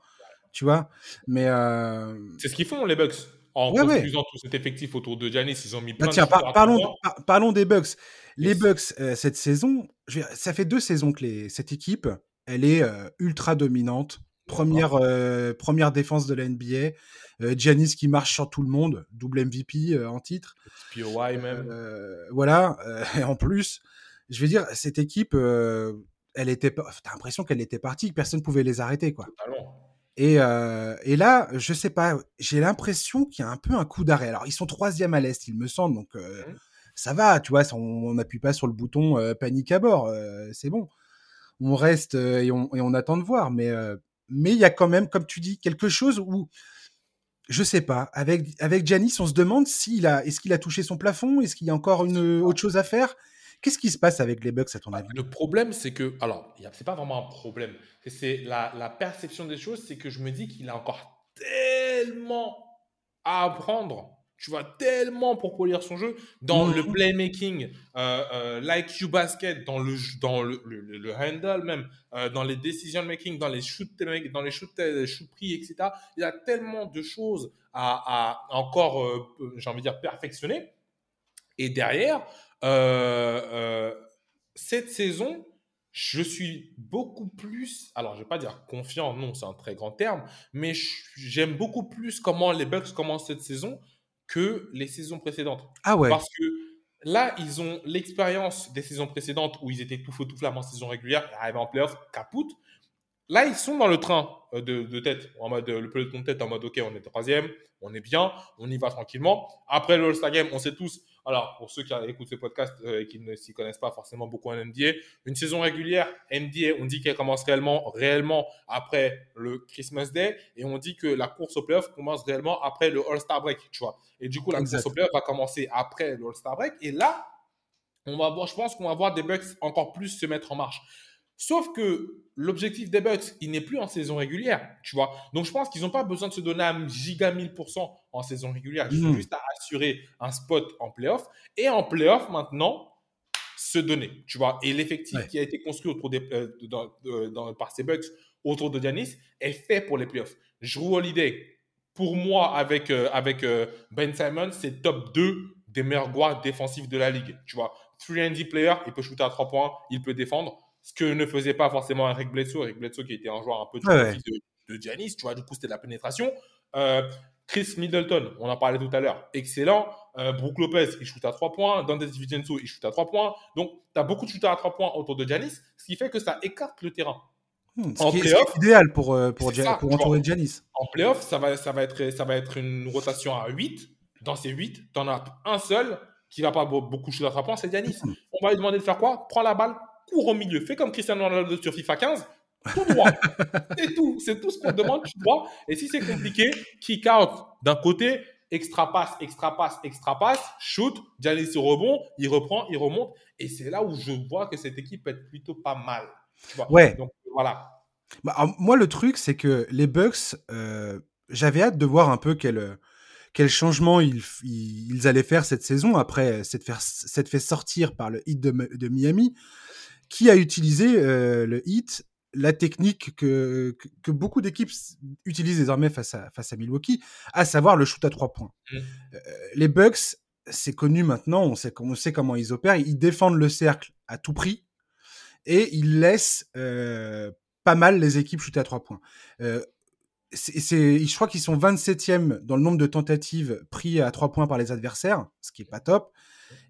tu vois. Mais euh, c'est ce qu'ils font les Bucks. En construisant tout cet effectif autour de Giannis, ils ont mis bah, plein tiens, de parlons, parlons des Bucks. Les Bucks euh, cette saison, ça fait deux saisons que les, cette équipe, elle est euh, ultra dominante. Première, première défense de la NBA. Giannis qui marche sur tout le monde, double MVP en titre. POI même. voilà, [LAUGHS] en plus, je veux dire, cette équipe, elle était, t'as l'impression qu'elle était partie, que personne ne pouvait les arrêter, quoi. Totalement. Et, euh, et, là, je sais pas, j'ai l'impression qu'il y a un peu un coup d'arrêt. Alors, ils sont troisième à l'Est, il me semble, donc euh, mmh. ça va, tu vois, on n'appuie pas sur le bouton euh, panique à bord, c'est bon. On reste et on, et, on, attend de voir, mais mais il y a quand même, comme tu dis, quelque chose où, je sais pas, avec, avec Janice, on se demande s'il a, est-ce qu'il a touché son plafond, est-ce qu'il y a encore une autre chose à faire? Qu'est-ce qui se passe avec les Bucks à ton avis? Le problème, c'est que, alors, c'est pas vraiment un problème. C'est la, la, perception des choses, c'est que je me dis qu'il a encore tellement à apprendre. Tu vois, tellement pour polir son jeu dans le mmh. playmaking, euh, euh, l'IQ basket, dans le dans le, le, handle même, euh, dans les decision making, dans les shoots, dans les shoots, shoot pris, etc. Il y a tellement de choses à, à encore, euh, j'ai envie de dire, perfectionner. Et derrière, euh, euh, cette saison, je suis beaucoup plus, alors je vais pas dire confiant, non, c'est un très grand terme, mais j'aime beaucoup plus comment les Bucks commencent cette saison que les saisons précédentes. Ah ouais. Parce que là, ils ont l'expérience des saisons précédentes où ils étaient tout feu tout flamme en saison régulière, arrivés en playoff, capoute. Là, ils sont dans le train euh, de, tête, en mode le peloton de tête, en mode OK, on est troisième, on est bien, on y va tranquillement. Après le All-Star Game, on sait tous, alors, pour ceux qui écoutent ce podcast euh, et qui ne s'y connaissent pas forcément beaucoup en NBA, une saison régulière, NBA, on dit qu'elle commence réellement, réellement après le Christmas Day et on dit que la course au playoff commence réellement après le All-Star Break, tu vois. Et du coup, la course au playoff va commencer après le All-Star Break et là, on va voir, je pense qu'on va voir des Bucks encore plus se mettre en marche. Sauf que l'objectif des Bucks, il n'est plus en saison régulière, tu vois. Donc je pense qu'ils n'ont pas besoin de se donner un giga 1000% en saison régulière. Ils ont hmm. juste à assurer un spot en playoff. Et en playoff, maintenant, se donner, tu vois. Et l'effectif qui a été construit autour des, euh, par ces Bucks autour de Giannis est fait pour les playoffs. Drew Holiday, pour moi, avec, euh, avec euh, Ben Simon, c'est top 2 des meilleurs guards défensifs de la ligue. Tu vois, 3D player, il peut shooter à 3 points, il peut défendre. Ce que ne faisait pas forcément Eric Bledsoe. Eric Bledsoe qui était un joueur un peu de, de Giannis, tu vois, du coup, c'était de la pénétration. Euh, Chris Middleton, on en parlait tout à l'heure, excellent. Euh, Brook Lopez, il shoot à 3 points. Dante DiVincenzo, il shoot à 3 points. Donc, tu as beaucoup de shooters à 3 points autour de Giannis, ce qui fait que ça écarte le terrain. Hmm, en playoff, idéal pour, euh, pour, pour entourer Giannis. En playoff, ça va, ça, va être, ça va être une rotation à 8. Dans ces 8, tu en as un seul qui va pas beaucoup shooter à 3 points, c'est Giannis. Hmm. On va lui demander de faire quoi? Prends la balle, cours au milieu. Fais comme Cristiano Ronaldo sur FIFA 15 tout droit. c'est tout. C'est tout ce qu'on demande, tout droit. Et si c'est compliqué, kick out d'un côté, extra passe, extra passe, extra passe, shoot, Giannis se rebond, il reprend, il remonte. Et c'est là où je vois que cette équipe peut être plutôt pas mal. Ouais. Donc voilà. Bah, moi, le truc, c'est que les Bucks, euh, j'avais hâte de voir un peu quel, quel changement ils, ils, allaient faire cette saison après s'être fait, fait sortir par le hit de, de Miami, qui a utilisé euh, le hit la technique que, que, beaucoup d'équipes utilisent désormais face à, face à Milwaukee, à savoir le shoot à trois points. Mmh. Euh, les Bucks, c'est connu maintenant, on sait, on sait comment ils opèrent, ils défendent le cercle à tout prix et ils laissent euh, pas mal les équipes shooter à trois points. Je crois qu'ils sont 27e dans le nombre de tentatives pris à trois points par les adversaires, ce qui est pas top.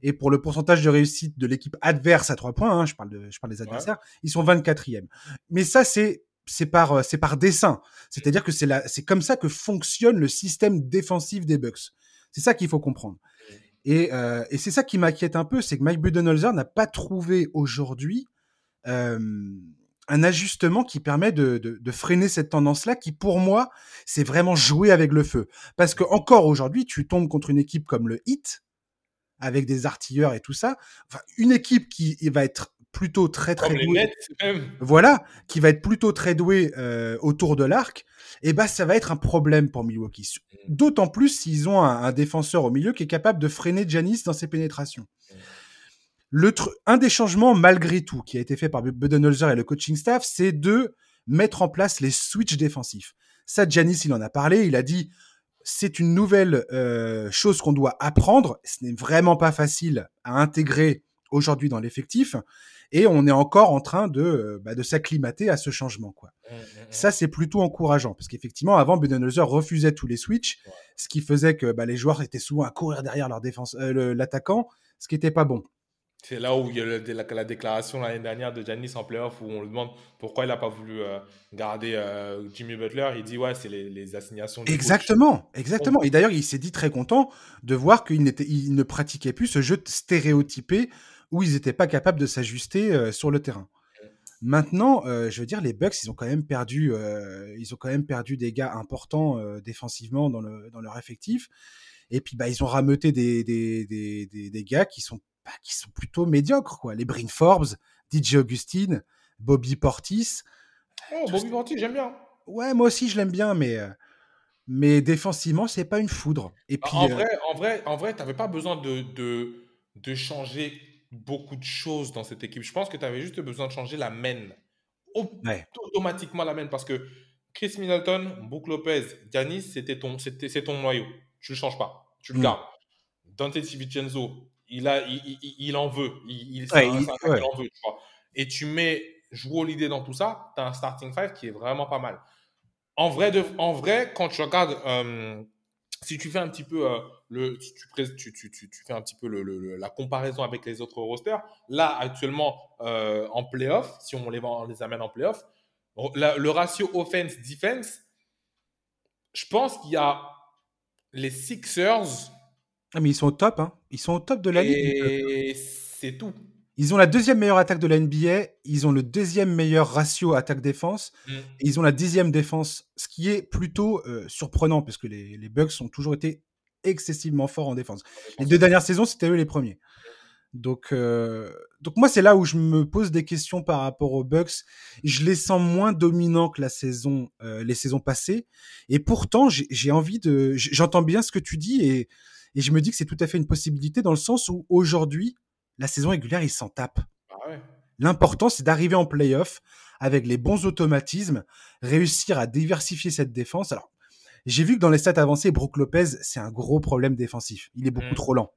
Et pour le pourcentage de réussite de l'équipe adverse à trois points, hein, je, parle de, je parle des adversaires, ils sont 24e. Mais ça, c'est c'est par euh, c'est par dessin. C'est-à-dire que c'est la c'est comme ça que fonctionne le système défensif des Bucks. C'est ça qu'il faut comprendre. Et, euh, et c'est ça qui m'inquiète un peu, c'est que Mike Budenholzer n'a pas trouvé aujourd'hui euh, un ajustement qui permet de, de, de freiner cette tendance-là, qui pour moi, c'est vraiment jouer avec le feu. Parce que encore aujourd'hui, tu tombes contre une équipe comme le Heat, avec des artilleurs et tout ça. Enfin, une équipe qui va être plutôt très très douée, voilà, qui va être plutôt très douée euh, autour de l'arc, et eh ben ça va être un problème pour Milwaukee. Mmh. D'autant plus s'ils ont un, défenseur au milieu qui est capable de freiner Janis dans ses pénétrations. Mmh. Le un des changements malgré tout qui a été fait par Budenholzer et le coaching staff, c'est de mettre en place les switches défensifs. Ça, Janis, il en a parlé. Il a dit c'est une nouvelle euh, chose qu'on doit apprendre. Ce n'est vraiment pas facile à intégrer aujourd'hui dans l'effectif. Et on est encore en train de, euh, bah, de s'acclimater à ce changement. Quoi. Mmh, mmh, mmh. Ça, c'est plutôt encourageant. Parce qu'effectivement, avant, Budenholzer refusait tous les switches, ce qui faisait que bah, les joueurs étaient souvent à courir derrière leur défense, euh, l'attaquant, ce qui n'était pas bon. C'est là où il y a la, déclaration l'année dernière de Giannis en playoff où on lui demande pourquoi il n'a pas voulu euh, garder euh, Jimmy Butler. Il dit ouais, c'est les, assignations. Exactement, exactement. Et d'ailleurs, il s'est dit très content de voir qu'il il ne pratiquait plus ce jeu stéréotypé où ils n'étaient pas capables de s'ajuster euh, sur le terrain. Maintenant, je veux dire, les Bucks, ils ont quand même perdu, ils ont quand même perdu des gars importants défensivement dans, le, dans leur effectif. Et puis, bah, ils ont rameuté des, des, des, des gars qui sont bah, qui sont plutôt médiocres, quoi. Les Bryn Forbes, DJ Augustine, Bobby Portis. Oh, Bobby Portis, j'aime bien. Ouais, moi aussi, je l'aime bien, mais, euh, mais défensivement, c'est pas une foudre. Et puis, en, euh vrai, en vrai, en vrai, t'avais pas besoin de, de, de, changer beaucoup de choses dans cette équipe. Je pense que tu avais juste besoin de changer la main. Automatiquement la main, parce que Chris Middleton, Brook Lopez, Giannis, c'était ton, c'est ton noyau. Tu le changes pas. Tu le mmh. gardes. Dante DiVincenzo, il, a, il, en veut. Il, en veut, Et tu mets jouer l'idée dans tout ça, tu as un starting five qui est vraiment pas mal. En vrai, de, en vrai quand tu regardes, euh, si tu fais un petit peu euh, le, tu, tu, tu, tu, fais un petit peu le, la comparaison avec les autres rosters, là actuellement euh, en playoff, si on les, on les amène en playoff, le ratio offense-defense, je pense qu'il y a les Sixers ah, mais ils sont au top, hein. Ils sont au top de la ligue. Et c'est tout. Ils ont la deuxième meilleure attaque de la NBA. Ils ont le deuxième meilleur ratio attaque-défense. Mm. ils ont la dixième défense, ce qui est plutôt euh, surprenant parce que les, les, Bucks ont toujours été excessivement forts en défense. Les deux dernières saisons, c'était eux les premiers. Donc, euh, donc moi, c'est là où je me pose des questions par rapport aux Bucks. Je les sens moins dominants que la saison, euh, les saisons passées. Et pourtant, j'ai envie de. J'entends bien ce que tu dis et et je me dis que c'est tout à fait une possibilité dans le sens où aujourd'hui, la saison régulière, ils s'en tapent. Ah L'important, c'est d'arriver en playoff avec les bons automatismes, réussir à diversifier cette défense. Alors, j'ai vu que dans les stats avancées, Brook Lopez, c'est un gros problème défensif. Il est beaucoup mmh. trop lent.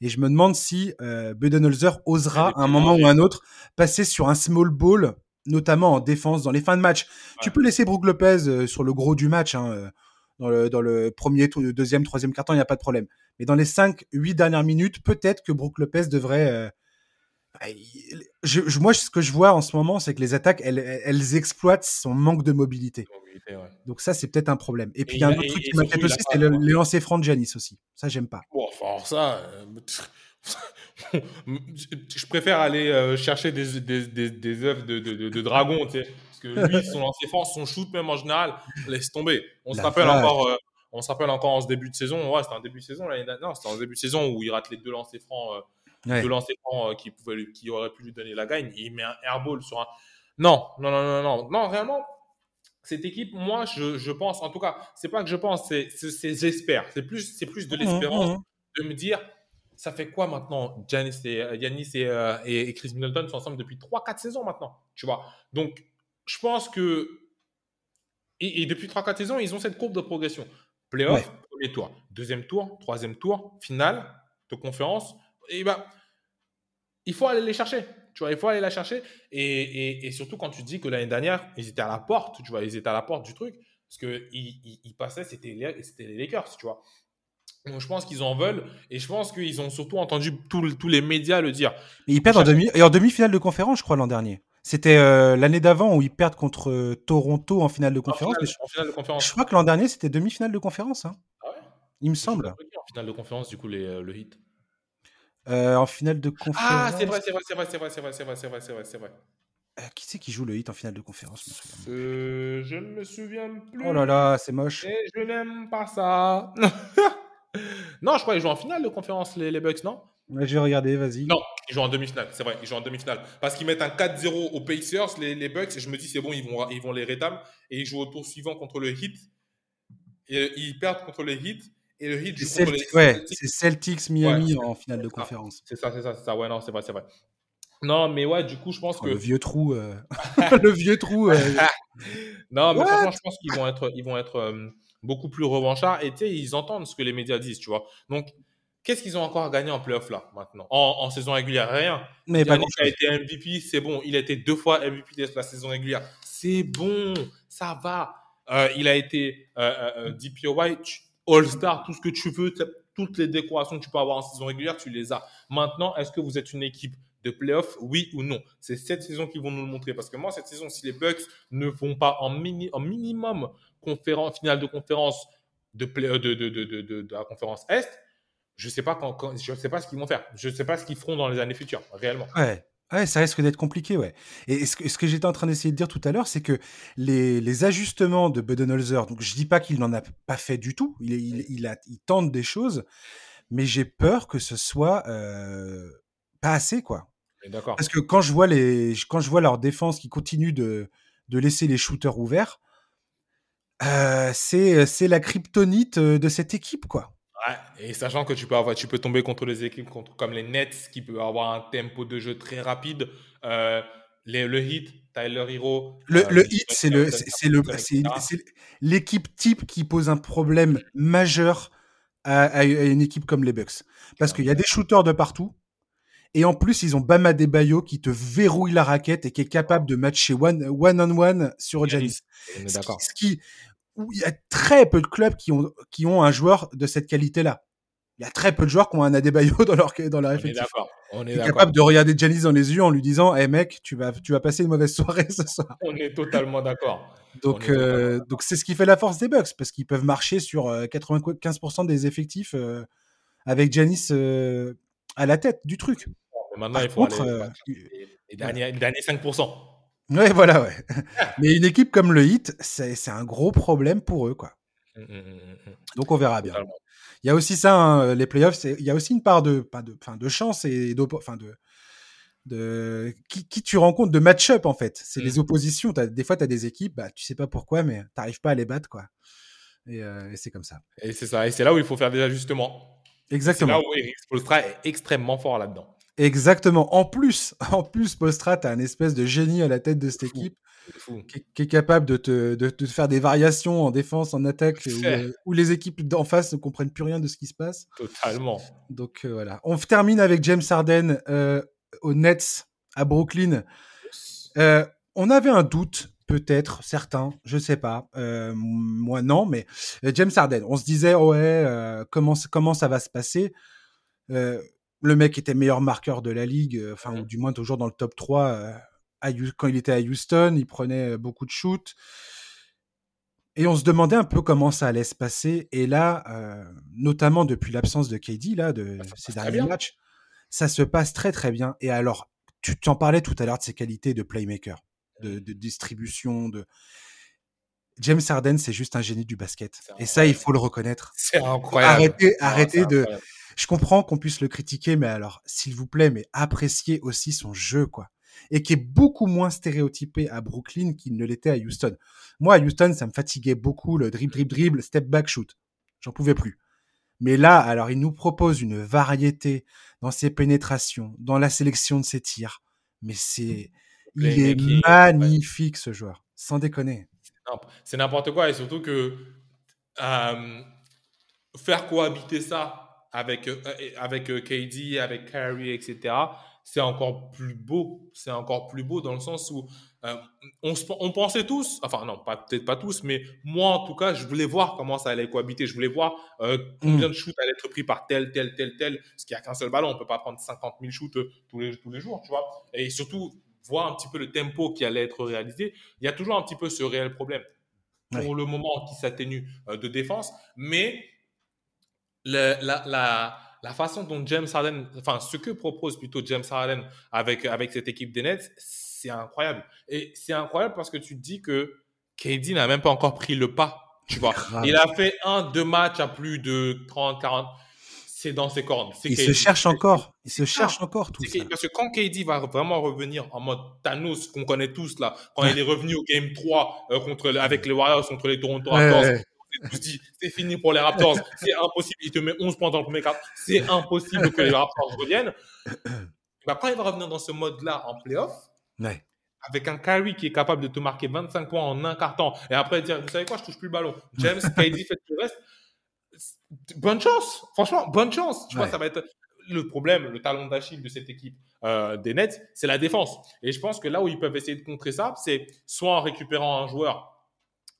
Et je me demande si euh, Budenholzer osera, à un moment ou un autre, passer sur un small ball, notamment en défense, dans les fins de match. Tu peux laisser Brook Lopez euh, sur le gros du match, hein, euh, dans, le, dans le premier, deuxième, troisième carton, il n'y a pas de problème. Mais dans les 5, 8 dernières minutes, peut-être que Brook Lopez devrait. Euh, bah, je, moi, ce que je vois en ce moment, c'est que les attaques, elles, elles exploitent son manque de mobilité. Donc ça, c'est peut-être un problème. Et puis il y a un autre truc qui m'inquiète aussi, c'est les lancers francs de Janis aussi. Ça, j'aime pas. Bon, enfin, ça, [LAUGHS] je préfère aller euh, chercher des, des, des, des œuvres de, de, de, dragon, tu sais. Parce que lui, [LAUGHS] son lancer franc, son shoot, même en général, laisse tomber. On se rappelle encore. Euh, on se rappelle encore en ce début de saison, ouais, c'était un début de saison l'année dernière, c'était en début de saison où il rate les deux lancers francs, euh, deux lancers francs qui, pouvaient, qui auraient pu lui donner la gagne. Il met un airball sur un. Non, non, non, non, non, non, réellement, cette équipe, moi, je, je, pense, en tout cas, c'est pas que je pense, c'est j'espère. C'est plus, plus de mmh, l'espérance mmh. de me dire, ça fait quoi maintenant Giannis et, euh, euh, et, Chris Middleton sont ensemble depuis 3-4 saisons maintenant, tu vois? Donc, je pense que. Et, depuis 3-4 saisons, ils ont cette courbe de progression. Playoff, premier tour, deuxième tour, troisième tour, finale de conférence. Et ben, il faut aller les chercher. Tu vois, il faut aller la chercher. Et, et surtout quand tu dis que l'année dernière, ils étaient à la porte, tu vois, ils étaient à la porte du truc. Parce qu'ils ils, ils passaient, c'était les, les Lakers, tu vois. Donc, je pense qu'ils en veulent et je pense qu'ils ont surtout entendu tous les médias le dire. Mais ils perdent en, demi, et en demi-finale de conférence, je crois, l'an dernier. C'était euh, l'année d'avant où ils perdent contre euh, Toronto en finale de conférence. En finale, de conférence. Je crois que l'an dernier, c'était demi-finale de conférence. Hein. Ah ouais? Il me semble. En finale de conférence, du coup, les, euh, le hit. en finale de conférence. Ah, c'est vrai, c'est vrai, c'est vrai, c'est vrai, c'est vrai, c'est vrai, c'est vrai, c'est vrai, c'est vrai. qui c'est qui joue le hit en finale de conférence Je ne me souviens plus. Oh là là, c'est moche. Et je n'aime pas ça. [LAUGHS] non, je crois qu'ils jouent en finale de conférence, les, les Bucks, non? Ouais, J'ai regardé, vas-y. Non, ils jouent en demi-finale, c'est vrai, ils jouent en demi-finale. Parce qu'ils mettent un 4-0 aux Pacers, les, les, Bucks, et je me dis, c'est bon, ils vont, ils vont les rétam. Et ils jouent au tour suivant contre le Heat. Et ils perdent contre le Heat. Et le Heat contre les Ouais, c'est Celtics Miami en finale de conférence. C'est ça, c'est ça, c'est ça. Ouais, non, c'est vrai, c'est vrai. Non, mais ouais, du coup, je pense oh, que. Le vieux trou. Euh, [LAUGHS] le vieux trou. Euh. [LAUGHS] non, mais franchement, je pense qu'ils vont être. Ils vont être euh, beaucoup plus revanchards et ils entendent ce que les médias disent, tu vois. Donc, qu'est-ce qu'ils ont encore à gagner en playoff là maintenant? En, saison régulière Rien. Mais pas il a été MVP, c'est bon. Il a été deux fois MVP de la saison régulière, c'est bon, ça va. Euh, il a été euh, euh, euh DPOY, All-Star, tout ce que tu veux, toutes les décorations que tu peux avoir en saison régulière, tu les as. Maintenant, est-ce que vous êtes une équipe de playoff, oui ou non? C'est cette saison qui vont nous le montrer. Parce que moi, cette saison, si les Bucks ne vont pas en, mini, en minimum conférence, finale de conférence de, de, de, de, de la conférence Est, je sais pas quand, je sais pas ce qu'ils vont faire. Je sais pas ce qu'ils feront dans les années futures, réellement. Ouais. Ouais, ça risque d'être compliqué, ouais. Et ce que, ce que j'étais en train d'essayer de dire tout à l'heure, c'est que les, les, ajustements de Budenholzer, donc je dis pas qu'il n'en a pas fait du tout, il, il, il, a, il tente des choses, mais j'ai peur que ce soit euh, pas assez, quoi. D'accord. Parce que quand je vois les, quand je vois leur défense qui continue de, de laisser les shooters ouverts, euh, c'est la kryptonite de cette équipe, quoi. Ouais, et sachant que tu peux, avoir, tu peux tomber contre les équipes contre, comme les Nets, qui peuvent avoir un tempo de jeu très rapide. Euh, les, le Heat, Tyler Hero. Le, euh, le Heat, c'est le, c'est le, l'équipe type qui pose un problème majeur à, à, une équipe comme les Bucks, parce qu'il y a des shooters de partout. Et en plus, ils ont Bama Bayo qui te verrouille la raquette et qui est capable de matcher one, one on one sur Janis. D'accord. Ce qui, il y a très peu de clubs qui ont, qui ont un joueur de cette qualité-là. Il y a très peu de joueurs qui ont un Adebayo [LAUGHS] dans leur, dans leur effectif. On est d'accord. capable de regarder Janis dans les yeux en lui disant, hey mec, tu vas, tu vas passer une mauvaise [LAUGHS] soirée ce soir. On est totalement d'accord. Donc, euh, donc c'est ce qui fait la force des Bucks parce qu'ils peuvent marcher sur 95% euh, des effectifs euh, avec Janis à la tête du truc. Maintenant, il faut aller les, derniers, 5%. Ouais, voilà, ouais. [LAUGHS] Mais une équipe comme le Heat, c'est un gros problème pour eux, quoi. Mmh, mmh, mmh, Donc on verra bien. Il y a aussi ça, hein, les playoffs, il y a aussi une part de, pas de, fin, de chance et enfin de, de qui, qui, tu rencontres de match-up en fait. C'est les oppositions. As, des fois, tu as des équipes, bah, tu sais pas pourquoi, mais tu n'arrives pas à les battre, quoi. Et, euh, et c'est comme ça. Et c'est ça. Et c'est là où il faut faire des ajustements. Exactement. C'est là où Eric Spolstra est extrêmement fort là-dedans. Exactement. En plus, [LAUGHS] en plus, Postra, t'as un espèce de génie à la tête de cette équipe. qui, est capable de te, de, faire des variations en défense, en attaque, où, les équipes d'en face ne comprennent plus rien de ce qui se passe. Totalement. Donc euh, voilà. On termine avec James Harden euh, aux Nets à Brooklyn. Euh, on avait un doute, peut-être, certains, je sais pas. moi non, mais James Harden. On se disait ouais, comment comment ça va se passer? Le mec était meilleur marqueur de la ligue, enfin, ou du moins toujours dans le top 3 quand il était à Houston, il prenait beaucoup de shoots. Et on se demandait un peu comment ça allait se passer. Et là, notamment depuis l'absence de KD, là, de ces derniers matchs, ça se passe très très bien. Et alors, tu t'en parlais tout à l'heure de ses qualités de playmaker, de, distribution, de. James Harden, c'est juste un génie du basket. Et ça, il faut le reconnaître. [LAUGHS] C'est incroyable. Arrêtez, de. Je comprends qu'on puisse le critiquer, mais alors, s'il vous plaît, mais appréciez aussi son jeu, quoi et qui est beaucoup moins stéréotypé à Brooklyn qu'il ne l'était à Houston. Moi, à Houston, ça me fatiguait beaucoup le dribble, dribble, dribble, step back, shoot. J'en pouvais plus. Mais là, alors, il nous propose une variété dans ses pénétrations, dans la sélection de ses tirs. Mais c'est, il est magnifique, ce joueur. Sans déconner. C'est n'importe quoi. Et surtout que, euh, faire cohabiter ça avec, euh, avec euh, KD, avec Curry, etc., c'est encore plus beau. C'est encore plus beau dans le sens où euh, on, on, pensait tous, enfin non, peut-être pas tous, mais moi en tout cas, je voulais voir comment ça allait cohabiter. Je voulais voir euh, combien mm. de shoots allaient être pris par tel, tel, tel, tel. Parce qu'il n'y a qu'un seul ballon, on peut pas prendre 50 000 shoots tous les, tous les jours, tu vois. Et surtout, voir un petit peu le tempo qui allait être réalisé. Il y a toujours un petit peu ce réel problème. Pour le moment, qui s'atténue de défense, mais la, la la façon dont James Harden, enfin, ce que propose plutôt James Harden avec, avec cette équipe des Nets, c'est incroyable. Et c'est incroyable parce que tu te dis que KD n'a même pas encore pris le pas. Tu vois, [LAUGHS] il a fait un, deux matchs à plus de 30, 40. C'est dans ses cordes. Il se cherche encore. Il se cherche encore tout ça. Parce que quand KD va vraiment revenir en mode Thanos qu'on connaît tous là, quand il est revenu au game 3 euh, contre, avec les Warriors contre les Toronto Raptors, c'est fini pour les Raptors, c'est impossible. Il te met 11 points dans le premier quart, c'est impossible que les Raptors reviennent. Bah, quand il va revenir dans ce mode-là en playoff, avec un Kyrie qui est capable de te marquer 25 points en un quart temps, et après dire, vous savez quoi, je touche plus le ballon. James, KD fait le reste. Bonne chance, franchement, bonne chance. Tu vois, ça va être le problème, le talent d'Achille de cette équipe euh, des Nets, c'est la défense. Et je pense que là où ils peuvent essayer de contrer ça, c'est soit en récupérant un joueur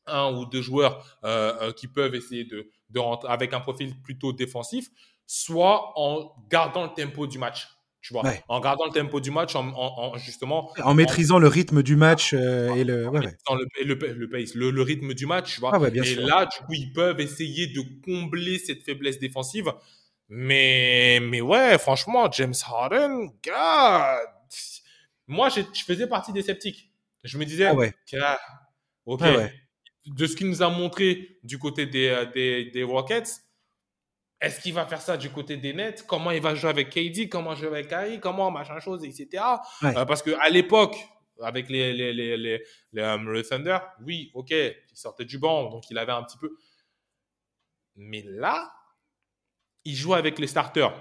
un ou deux joueurs euh, euh, qui peuvent essayer de, de rentrer avec un profil plutôt défensif, soit en gardant le tempo du match. Tu vois, en gardant le tempo du match, en, justement. En maîtrisant le rythme du match euh, et le. Ouais, le, le, pace, le, rythme du match, tu vois. Ah et là, du coup, ils peuvent essayer de combler cette faiblesse défensive. Mais, mais ouais, franchement, James Harden, gars, moi, je faisais partie des sceptiques. Je me disais, ah ok, ah de ce qu'il nous a montré du côté des, euh, des, des Rockets, est-ce qu'il va faire ça du côté des Nets? Comment il va jouer avec KD Comment jouer avec Kyrie? Comment machin chose, etc. Euh, parce que à l'époque, avec les, les, les, les, euh, Thunder, oui, ok, il sortait du banc, donc il avait un petit peu. Mais là, il joue avec les starters,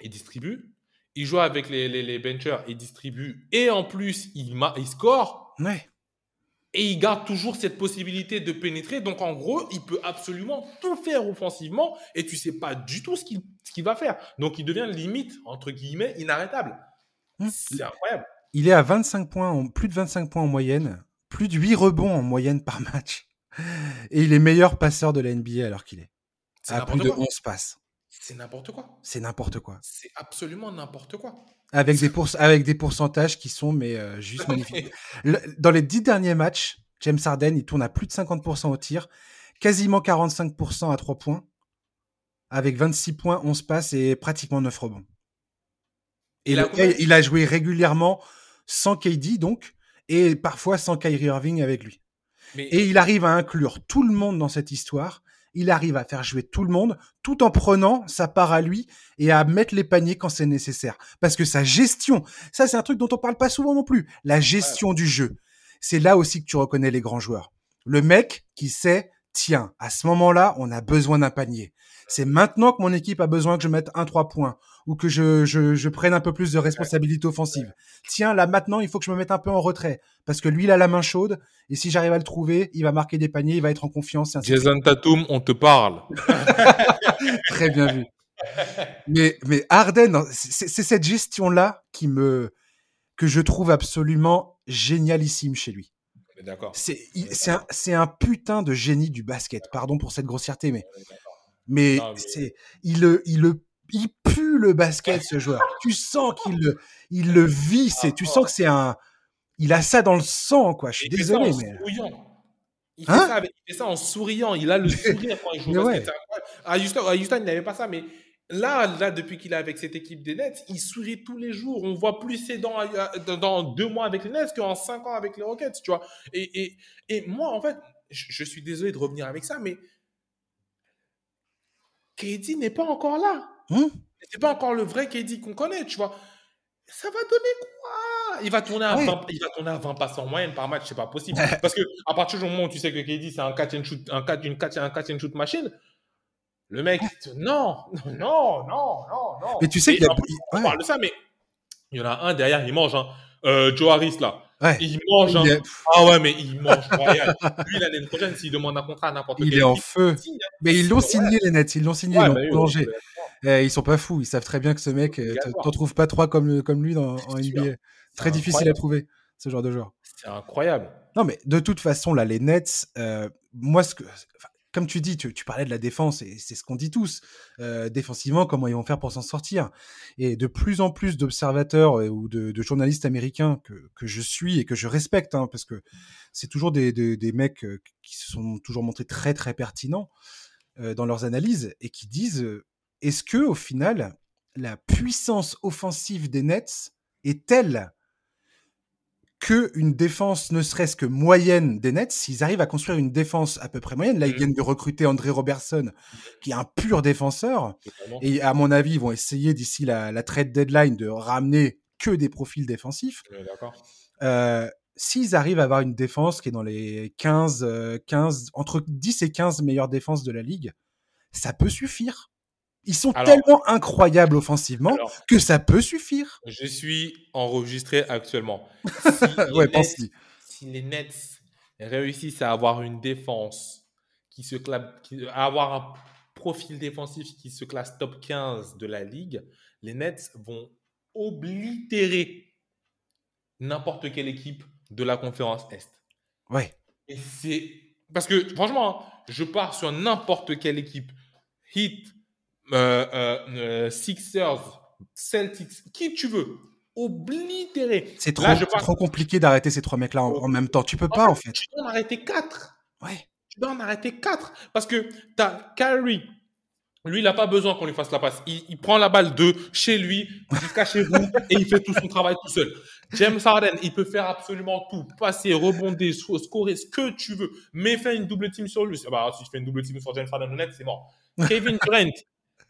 il distribue. Il joue avec les, les, les benchers, il distribue. Et en plus, il, il score. Ouais et il garde toujours cette possibilité de pénétrer. Donc, en gros, il peut absolument tout faire offensivement et tu sais pas du tout ce qu'il va faire. Donc, il devient limite, entre guillemets, inarrêtable. Mmh. C'est incroyable. Il est à 25 points, en, plus de 25 points en moyenne, plus de 8 rebonds en moyenne par match. Et il est meilleur passeur de la NBA alors qu'il est. À plus de 11 passes. C'est n'importe quoi. C'est n'importe quoi. C'est absolument n'importe quoi. Avec des, avec des pourcentages qui sont mais euh, juste [LAUGHS] magnifiques. dans les dix derniers matchs, James Harden, il tourne à plus de 50% au tir, quasiment 45% à 3 points, avec 26 points, 11 passes et pratiquement 9 rebonds. Et il a joué régulièrement sans KD, donc, et parfois sans Kyrie Irving avec lui. Et il arrive à inclure tout le monde dans cette histoire il arrive à faire jouer tout le monde tout en prenant sa part à lui et à mettre les paniers quand c'est nécessaire. Parce que sa gestion, ça c'est un truc dont on parle pas souvent non plus, la gestion du jeu. C'est là aussi que tu reconnais les grands joueurs. Le mec qui sait tiens, à ce moment-là, on a besoin d'un panier. C'est maintenant que mon équipe a besoin que je mette un trois points ou que je, je, je prenne un peu plus de responsabilité offensive. Tiens, là maintenant, il faut que je me mette un peu en retrait parce que lui, il a la main chaude et si j'arrive à le trouver, il va marquer des paniers, il va être en confiance. Jason Tatum, on te parle. [LAUGHS] [LAUGHS] Très bien vu. Mais, mais Arden, c'est cette gestion-là qui me, que je trouve absolument génialissime chez lui. D'accord. C'est un, un, putain de génie du basket. Pardon pour cette grossièreté, mais mais, c'est il le il le il pue le basket ce joueur. [LAUGHS] tu sens qu'il le il le vit. C'est tu sens que c'est un il a ça dans le sang quoi. Je suis désolé mais. Il fait, hein? ça avec, il fait ça en souriant. Il a le [LAUGHS] sourire quand il joue au basket. À Houston, à Houston, il n'avait pas ça, mais Là, là, depuis qu'il est avec cette équipe des Nets, il sourit tous les jours. On voit plus ses dents euh, dans deux mois avec les Nets qu'en cinq ans avec les Rockets, tu vois. Et, et, et moi, en fait, je, suis désolé de revenir avec ça, mais KD n'est pas encore là. Hmm? C'est pas encore le vrai KD qu'on connaît, tu vois. Ça va donner quoi? Il va, tourner à 20, il va tourner à 20 passes en moyenne par match, c'est pas possible. [LAUGHS] Parce que à partir du moment où tu sais que KD c'est un catch and shoot, un catch, une catch, un catch and shoot machine, le mec, non, non, non, non, non. Mais tu sais qu'il y a. On parle de ça, mais il y en a un derrière, il mange. Hein. Euh, Joe Harris, là. Il mange. Hein. Ah ouais, mais il mange royal. Lui, l'année prochaine, s'il demande un contrat à n'importe quel. Il est en feu. Hein. Mais ils l'ont signé, les Nets. Ils l'ont signé, ils l'ont prolongé. Eh, ils sont pas fous. Ils savent très bien que ce mec, euh, t'en trouves pas trois comme, comme lui dans, en NBA. Très difficile à trouver, ce genre de joueur. C'est incroyable. Non, mais de toute façon, là, les Nets, euh, moi, ce que comme tu dis, tu, parlais de la défense, et c'est ce qu'on dit tous. Défensivement, comment ils vont faire pour s'en sortir Et de plus en plus d'observateurs ou de, journalistes américains que, je suis et que je respecte, hein, parce que c'est toujours des, mecs euh, qui se sont toujours montrés très très pertinents dans leurs analyses et qui disent est-ce que au final la puissance offensive des Nets est telle que une défense ne serait-ce que moyenne des Nets, s'ils arrivent à construire une défense à peu près moyenne, là ils mmh. viennent de recruter André Robertson, qui est un pur défenseur, et à mon avis ils vont essayer d'ici la, trade deadline de ramener que des profils défensifs. Euh, s'ils arrivent à avoir une défense qui est dans les 15, 15, euh, entre 10 et 15 meilleures défenses de la ligue, ça peut suffire. Ils sont tellement incroyables offensivement que ça peut suffire. Je suis enregistré actuellement. [LAUGHS] Si ouais, pense Si les Nets réussissent à avoir une défense qui se qui, à avoir un profil défensif qui se classe top 15 de la ligue, les Nets vont oblitérer n'importe quelle équipe de la conférence Est. Ouais. Et c'est parce que franchement, hein, je pars sur n'importe quelle équipe. Heat, euh, euh, euh, Sixers, Celtics, qui tu veux, oblitéré. C'est trop, trop compliqué d'arrêter ces trois mecs-là en, même temps. Tu peux pas, en fait. Tu dois en arrêter quatre. Ouais. Tu dois en arrêter quatre. Parce que tu as Kyrie. Lui, il n'a pas besoin qu'on lui fasse la passe. Il, prend la balle de chez lui jusqu'à chez vous et il fait tout son travail tout seul. James Harden, il peut faire absolument tout. Passer, rebondir, scorer, ce que tu veux. Mais fais une double team sur lui. Bah, si tu fais une double team sur James Harden, honnête, c'est mort. Kevin [LAUGHS] Durant,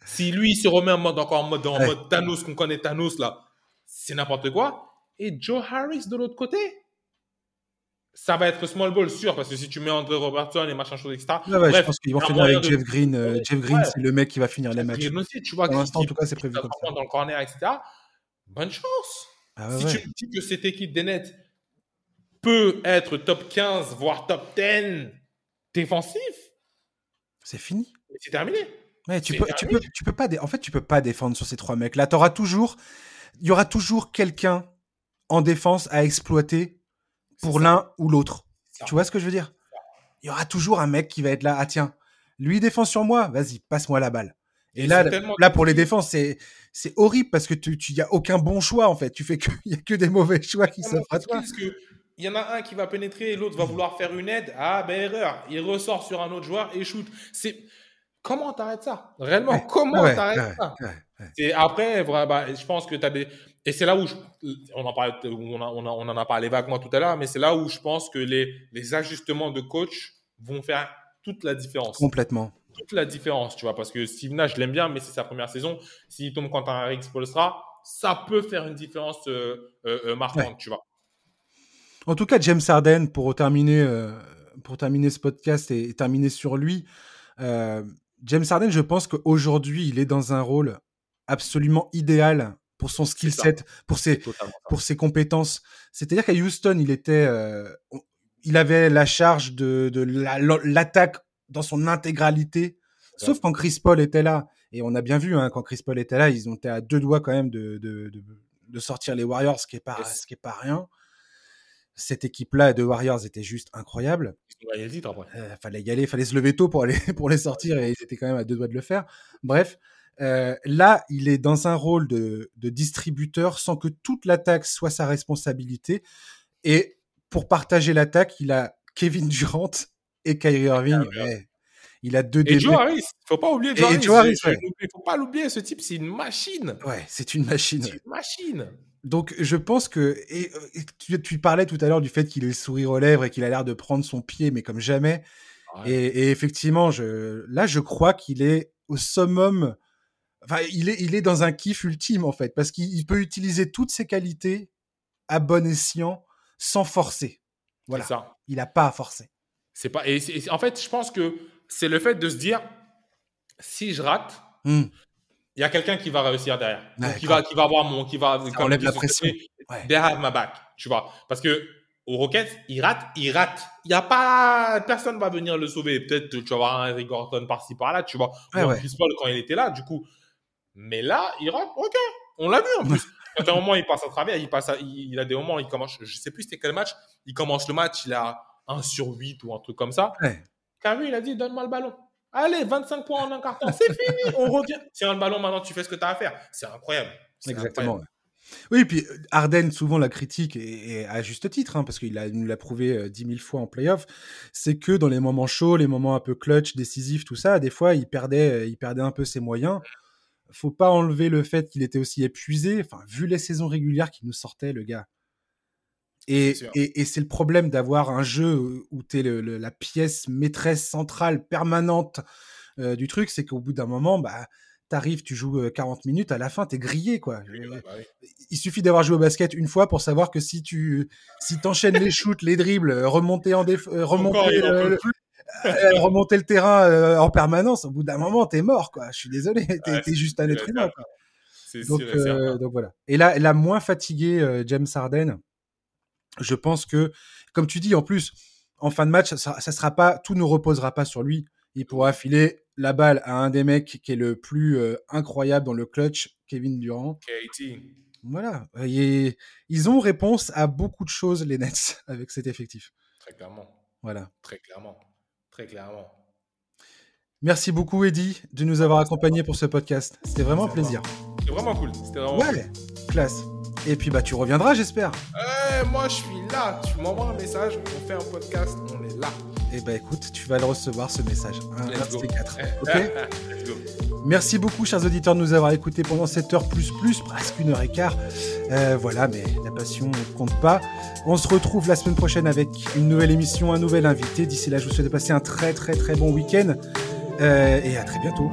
si lui, il se remet en mode, encore en mode, en mode Thanos, qu'on connaît Thanos, là, c'est n'importe quoi. Et Joe Harris de l'autre côté, ça va être small ball sûr, parce que si tu mets André Robertson et machin chose, etc. Ouais, je pense qu'ils vont finir avec Jeff Green. Euh, Jeff Green, c'est le mec qui va finir les matchs. Aussi, tu vois, Pour l'instant, en tout cas, c'est prévu comme ça. Dans le corner, etc. Bonne chance. Ah si tu me dis que cette équipe des Nets peut être top 15, voire top 10 défensif, c'est fini. C'est terminé. Tu peux, tu peux, tu peux pas, en fait, tu peux pas défendre sur ces trois mecs. Là, t'auras toujours, il y aura toujours quelqu'un en défense à exploiter pour l'un ou l'autre. Tu vois ce que je veux dire? Il y aura toujours un mec qui va être là. Ah tiens, lui défend sur moi. Vas-y, passe-moi la balle. Et, là, là pour les défenses, c'est c'est horrible parce que tu, tu y a aucun bon choix en fait. Tu fais que [LAUGHS] il y a que des mauvais choix qui s'offrent à toi. Parce que il y en a un qui va pénétrer et l'autre va vouloir faire une aide. Ah ben erreur, il ressort sur un autre joueur et shoot. C'est Comment t'arrêtes ça? Réellement, comment t'arrêtes ça? Et après, bah, je pense que tu as des. Et c'est là où, on, en parlait, on, on, en a parlé vaguement tout à l'heure, mais c'est là où je pense que les, les ajustements de coach vont faire toute la différence. Complètement. Toute la différence, tu vois, parce que Steve Nash, je l'aime bien, mais c'est sa première saison. S'il tombe quand un Rick Spolstra, ça peut faire une différence euh, euh, euh, marquante, tu vois. En tout cas, James Harden, pour terminer pour terminer ce podcast et, terminer sur lui, James Harden, je pense qu'aujourd'hui, il est dans un rôle absolument idéal pour son skill set, pour ses, pour ses compétences. C'est-à-dire qu'à Houston, il était, il avait la charge de, de l'attaque dans son intégralité, sauf quand Chris Paul était là. Et on a bien vu, hein, quand Chris Paul était là, ils ont été à deux doigts quand même de, de, de, de sortir les Warriors, ce qui est pas, ce qui est pas rien. Cette équipe-là de Warriors était juste incroyable. Il euh, fallait y aller, fallait se lever tôt pour aller [LAUGHS] pour les sortir et ils étaient quand même à deux doigts de le faire. Bref, euh, là, il est dans un rôle de, de distributeur sans que toute l'attaque soit sa responsabilité. Et pour partager l'attaque, il a Kevin [LAUGHS] Durant et Kyrie Irving. il a deux Et Joe Harris, faut pas oublier Joe Harris. Faut pas l'oublier, ce type, c'est une machine. Ouais, c'est une machine. C'est une machine. Donc, je pense que. Et, tu, parlais tout à l'heure du fait qu'il ait le sourire aux lèvres et qu'il a l'air de prendre son pied, mais comme jamais. Et, effectivement, je, là, je crois qu'il est au summum. Enfin, il est, il est dans un kiff ultime, en fait, parce qu'il peut utiliser toutes ses qualités à bon escient sans forcer. Voilà. Ça. Il n'a pas à forcer. C'est pas. Et, en fait, je pense que c'est le fait de se dire si je rate, mmh. Il y a quelqu'un qui va réussir derrière. qui, va, qui va avoir mon. Qui va, Ça enlève la pression. Have my back. Tu vois. Parce que au Rockets, il rate, il rate. Il n'y a pas. Personne va venir le sauver. Peut-être tu vas avoir un Eric Gordon par-ci par-là, tu vois. Ouais, Ou Chris Paul quand il était là, du coup. Mais là, il rate. Ok. On l'a vu en plus. [LAUGHS] à un moment, il passe à travers. Il, passe il, a des moments, il commence. Je sais plus c'était quel match. Il commence le match, il a 1 sur 8 ou un truc comme ça. Ouais. il a dit donne-moi le ballon. Allez, 25 points en un carton, c'est fini, on revient. Tiens le ballon, maintenant tu fais ce que tu as à faire. C'est incroyable. Exactement. Oui, puis euh, Arden, souvent la critique, et, à juste titre, hein, parce qu'il nous l'a prouvé 10 euh, 000 fois en playoff, c'est que dans les moments chauds, les moments un peu clutch, décisifs, tout ça, des fois, il perdait, euh, il perdait un peu ses moyens. Faut pas enlever le fait qu'il était aussi épuisé. Enfin, vu les saisons régulières qu'il nous sortait, le gars. Et, et, c'est le problème d'avoir un jeu où tu es la pièce maîtresse centrale permanente euh, du truc, c'est qu'au bout d'un moment, bah, arrives, tu joues 40 euh, minutes, à la fin, tu es grillé. Quoi. Euh, bah il suffit d'avoir joué au basket une fois pour savoir que si tu si enchaînes les [LAUGHS] shoots, les dribbles, remonter, en remonter, remonter le terrain en permanence, au bout d'un moment, tu es mort. Quoi. Je suis désolé, [LAUGHS] tu es, juste un être humain. Donc, donc, voilà. Et là, la moins fatigué, James Harden, je pense que, comme tu dis, en plus, en fin de match, ça, ça sera pas, tout ne reposera pas sur lui. Il pourra filer la balle à un des mecs qui est le plus euh, incroyable dans le clutch, Kevin Durant. KT. Voilà. Et ils ont réponse à beaucoup de choses, les Nets, [LAUGHS] avec cet effectif. Très clairement. Voilà. Très clairement. Très clairement. Merci beaucoup, Eddie, de nous avoir accompagnés pour ce podcast. C'était vraiment un plaisir. C'était vraiment cool. C'était vraiment ouais, classe. Et puis bah tu reviendras, j'espère. Eh, moi je suis là. Tu m'envoies un message, on fait un podcast, on est là. Eh bah écoute, tu vas le recevoir ce message. Un, quatre. [LAUGHS] Ok. Merci beaucoup, chers auditeurs, de nous avoir écoutés pendant cette heure plus plus, presque une heure et quart. Euh, voilà, mais la passion ne compte pas. On se retrouve la semaine prochaine avec une nouvelle émission, un nouvel invité. D'ici là, je vous souhaite de passer un très très très bon week-end euh, et à très bientôt.